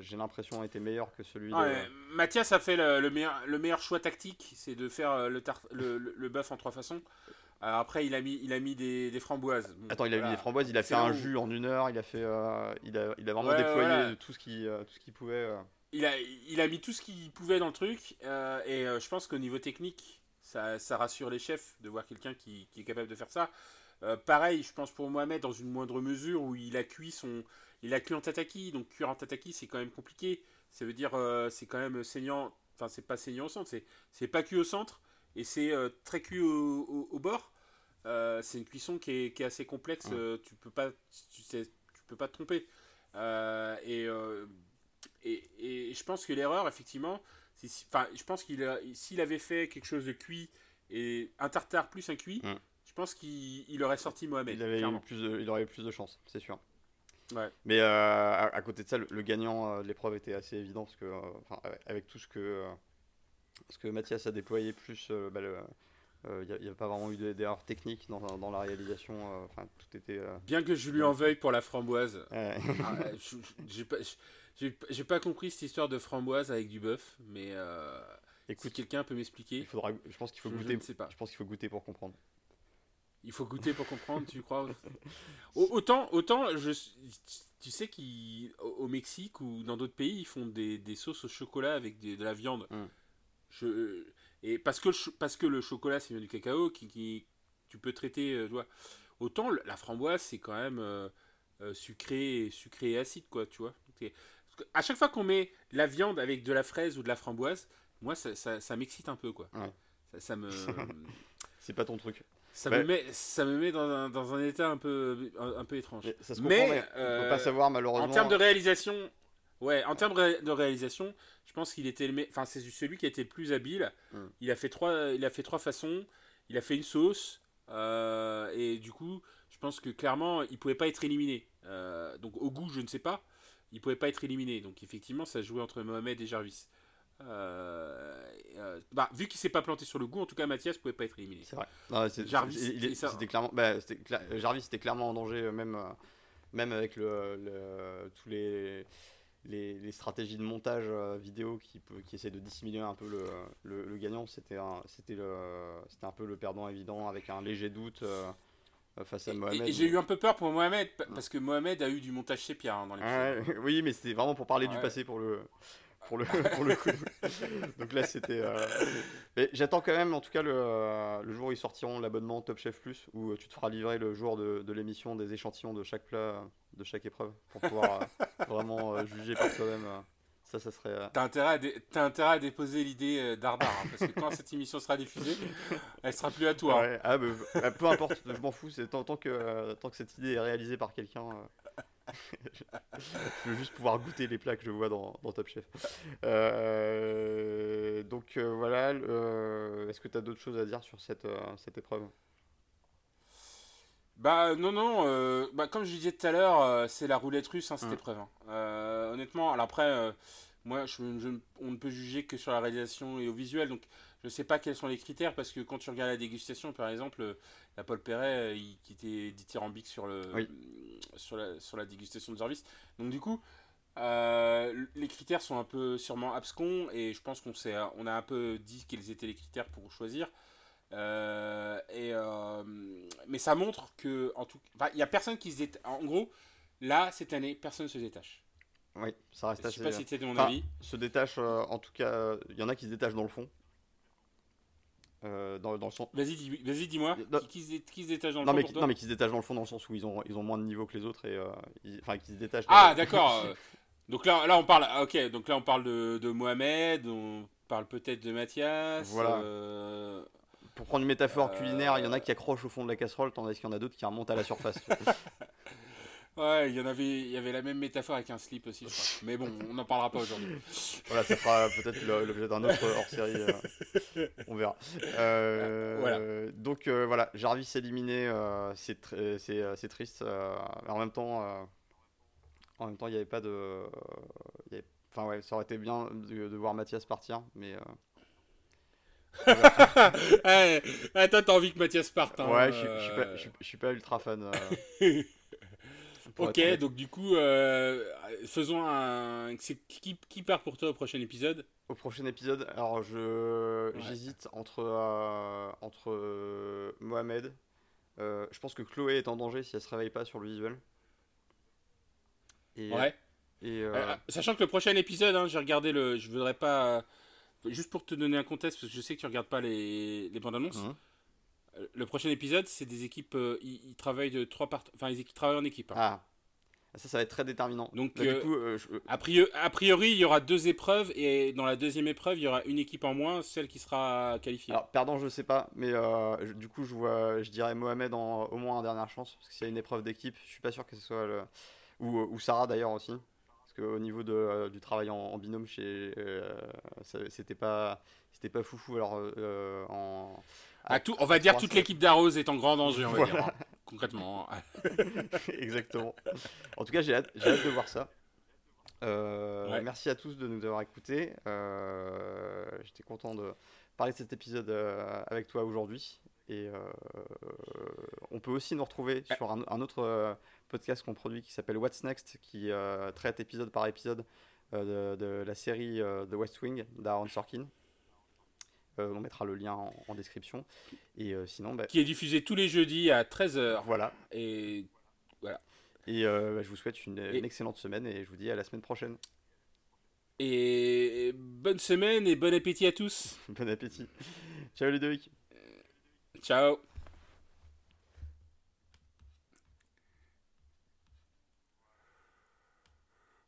j'ai l'impression, a été meilleur que celui de... Mathias a fait le, meilleur, le meilleur choix tactique, c'est de faire le, le, le, bœuf en trois façons après, il a mis, il a mis des, framboises. Attends, il a mis des framboises, il a fait un jus en une heure, il a, fait, euh, il a, il a vraiment déployé tout ce qu'il euh, tout pouvait. Euh. Il, a, il a mis tout ce qu'il pouvait dans le truc, et je pense qu'au niveau technique, ça, ça, rassure les chefs de voir quelqu'un qui, qui, est capable de faire ça. pareil, je pense pour Mohamed, dans une moindre mesure, où il a cuit, son, il a cuit en tataki, donc cuire en tataki, c'est quand même compliqué. Ça veut dire, c'est quand même saignant, enfin, c'est pas saignant au centre, c'est pas cuit au centre, et c'est très cuit au, au bord. Euh, c'est une cuisson qui est, qui est assez complexe. Euh, tu peux pas, tu, sais, tu peux pas te tromper. Euh, et, et, et, je pense que l'erreur, effectivement, enfin, je pense qu'il s'il avait fait quelque chose de cuit et un tartare plus un cuit, je pense qu'il aurait sorti Mohamed. Il, avait plus il aurait eu plus de chance, c'est sûr. Ouais. Mais à, côté de ça, le, gagnant de l'épreuve était assez évident parce que, avec tout ce que, ce que Mathias a déployé, plus bah, il euh, n'y a, pas vraiment eu d'erreur technique dans, dans, la réalisation. Euh, enfin, tout était. Euh, Bien que je lui en veuille pour la framboise. Ah, j'ai pas, compris cette histoire de framboise avec du bœuf, mais Écoute, si quelqu'un peut m'expliquer. Il faudra, je pense qu'il faut goûter. Je, pas. je pense qu'il faut goûter pour comprendre. Il faut goûter pour comprendre, tu crois Autant, autant je, tu sais qu'au Mexique ou dans d'autres pays, ils font des, des, sauces au chocolat avec de la viande. Hum. Je, et parce que, parce que le chocolat, c'est du cacao, qui, qui, tu peux traiter, euh, vois. Autant la framboise, c'est quand même euh, euh, sucré, sucré et acide, quoi, tu vois. À chaque fois qu'on met la viande avec de la fraise ou de la framboise, moi, ça, ça, m'excite un peu, quoi. Ça, me... [laughs] c'est pas ton truc. Ça, me met, ça me met dans un, dans un état un peu, un, peu étrange. Mais ça se comprend, mais, on peut pas savoir malheureusement. En termes de réalisation, ouais, en termes de réalisation, je pense qu'il était le, enfin c'est celui qui a été le plus habile. Hmm. Il a fait trois, il a fait trois façons. Il a fait une sauce et du coup, je pense que clairement, il pouvait pas être éliminé. donc au goût, je ne sais pas, il pouvait pas être éliminé. Donc effectivement, ça jouait entre Mohamed et Jarvis. Euh, euh, bah, vu qu'il s'est pas planté sur le goût, en tout cas Mathias pouvait pas être éliminé. C'est vrai. Jarvis, c'était clairement, bah, Jarvis était clairement en danger, euh, même, même avec le, tous les, les, stratégies de montage vidéo qui, qui essaient de dissimuler un peu le, le, gagnant. C'était un, c'était un peu le perdant évident avec un léger doute. face à Mohamed. Et, j'ai eu un peu peur pour Mohamed parce que Mohamed a eu du montage sépia hein, dans les [laughs] Oui, mais c'était vraiment pour parler du passé pour le, pour le, [laughs] pour le coup. Donc là, c'était. Euh, mais j'attends quand même, en tout cas, le, euh, le jour où ils sortiront l'abonnement Top Chef Plus, où euh, tu te feras livrer le jour de, de l'émission des échantillons de chaque plat, de chaque épreuve, pour pouvoir [laughs] vraiment juger par toi-même. Ça, ça serait. T'as intérêt, à intérêt à déposer l'idée d'Ardar, hein, parce que quand cette émission sera diffusée, elle sera plus à toi. Hein. Ah, bah, peu importe, je m'en fous, tant, tant, que, tant que cette idée est réalisée par quelqu'un [laughs] je veux juste pouvoir goûter les plats que je vois dans, Top Chef. Euh, donc euh, voilà, euh, est-ce que tu as d'autres choses à dire sur cette, cette épreuve? Bah non non, bah, comme je disais tout à l'heure, c'est la roulette russe hein, cette mmh. épreuve. Hein. honnêtement, alors après, moi je, on ne peut juger que sur la réalisation et au visuel, donc je ne sais pas quels sont les critères parce que quand tu regardes la dégustation, par exemple, la Paul Perret, il, qui était dithyrambique sur le, sur la, sur la dégustation de Jarvis. Donc du coup, euh, les critères sont un peu sûrement abscons et je pense qu'on on a un peu dit quels étaient les critères pour choisir. Euh, et, euh, mais ça montre que en tout, il y a personne qui se détache. En gros, là cette année, personne ne se détache. Oui, ça reste assez. Je sais pas si c'était mon avis. Se détache, en tout cas, il y en a qui se détachent dans le fond. Euh, dans, dans, le sens. Vas-y, dis, vas-y, dis-moi. Qui, qui, se détache dans le non, fond mais, Non, mais qui se détache dans le fond dans le sens où ils ont, ils ont moins de niveau que les autres et euh, enfin qui se détachent. Ah, d'accord. [laughs] donc là, là, on parle. Ok, donc là, on parle de, de Mohamed, on parle peut-être de Mathias. Voilà. Euh, Pour prendre une métaphore culinaire, il y en a qui accrochent au fond de la casserole, tandis qu'il y en a d'autres qui remontent à la surface. [laughs] Ouais, il y en avait, il y avait la même métaphore avec un slip aussi, je crois. [laughs] Mais bon, on n'en parlera pas aujourd'hui. voilà, ça fera peut-être l'objet d'un autre hors-série. Euh, on verra. Euh, voilà. Donc euh, voilà, Jarvis éliminé, c'est c'est triste. mais en même temps, en même temps, il n'y avait pas de. Enfin ouais, ça aurait été bien de, voir Mathias partir, mais. [laughs] ouais, attends, t'as envie que Mathias parte. Hein, ouais, je, suis je suis pas ultra fan. [laughs] Ok, donc du coup, euh, faisons un. Qui, qui, part pour toi au prochain épisode? Au prochain épisode, alors je j'hésite entre euh, entre euh, Mohamed. je pense que Chloé est en danger si elle se réveille pas sur le visuel. Et, ouais. Et sachant que le prochain épisode, hein, j'ai regardé le, je voudrais pas, juste pour te donner un contexte parce que je sais que tu regardes pas les, les bandes annonces. Mmh. Euh, le prochain épisode, c'est des équipes. Euh, ils, travaillent de trois part... Enfin, ils, travaillent en équipe. Hein. Ah. Ça, ça va être très déterminant. Donc, euh, a, priori, a, priori, il y aura deux épreuves et dans la deuxième épreuve, il y aura une équipe en moins, celle qui sera qualifiée. Alors, perdant, je sais pas, mais du coup, je vois, je dirais Mohamed en, au moins en dernière chance parce que s'il y a une épreuve d'équipe, je suis pas sûr que ce soit le ou, ou Sarah d'ailleurs aussi, parce qu'au niveau de, du travail en, binôme, chez, c'était pas, c'était pas foufou. Alors en tout, on va dire toute l'équipe d'Arrose est en grand danger, on va dire, hein, concrètement. [laughs] Exactement. En tout cas, j'ai hâte, de voir ça. Euh, merci à tous de nous avoir écoutés. Euh, j'étais content de parler de cet épisode euh, avec toi aujourd'hui. Et on peut aussi nous retrouver sur un, autre podcast qu'on produit qui s'appelle What's Next, qui traite épisode par épisode de, de, la série The West Wing d'Aaron Sorkin. Euh, on mettra le lien en, description. Et euh, sinon, bah, qui est diffusé tous les jeudis à 13h. Voilà. Et voilà. Et euh, bah, je vous souhaite une, excellente semaine et je vous dis à la semaine prochaine. Et bonne semaine et bon appétit à tous. [laughs] bon appétit. Ciao Ludovic. Ciao.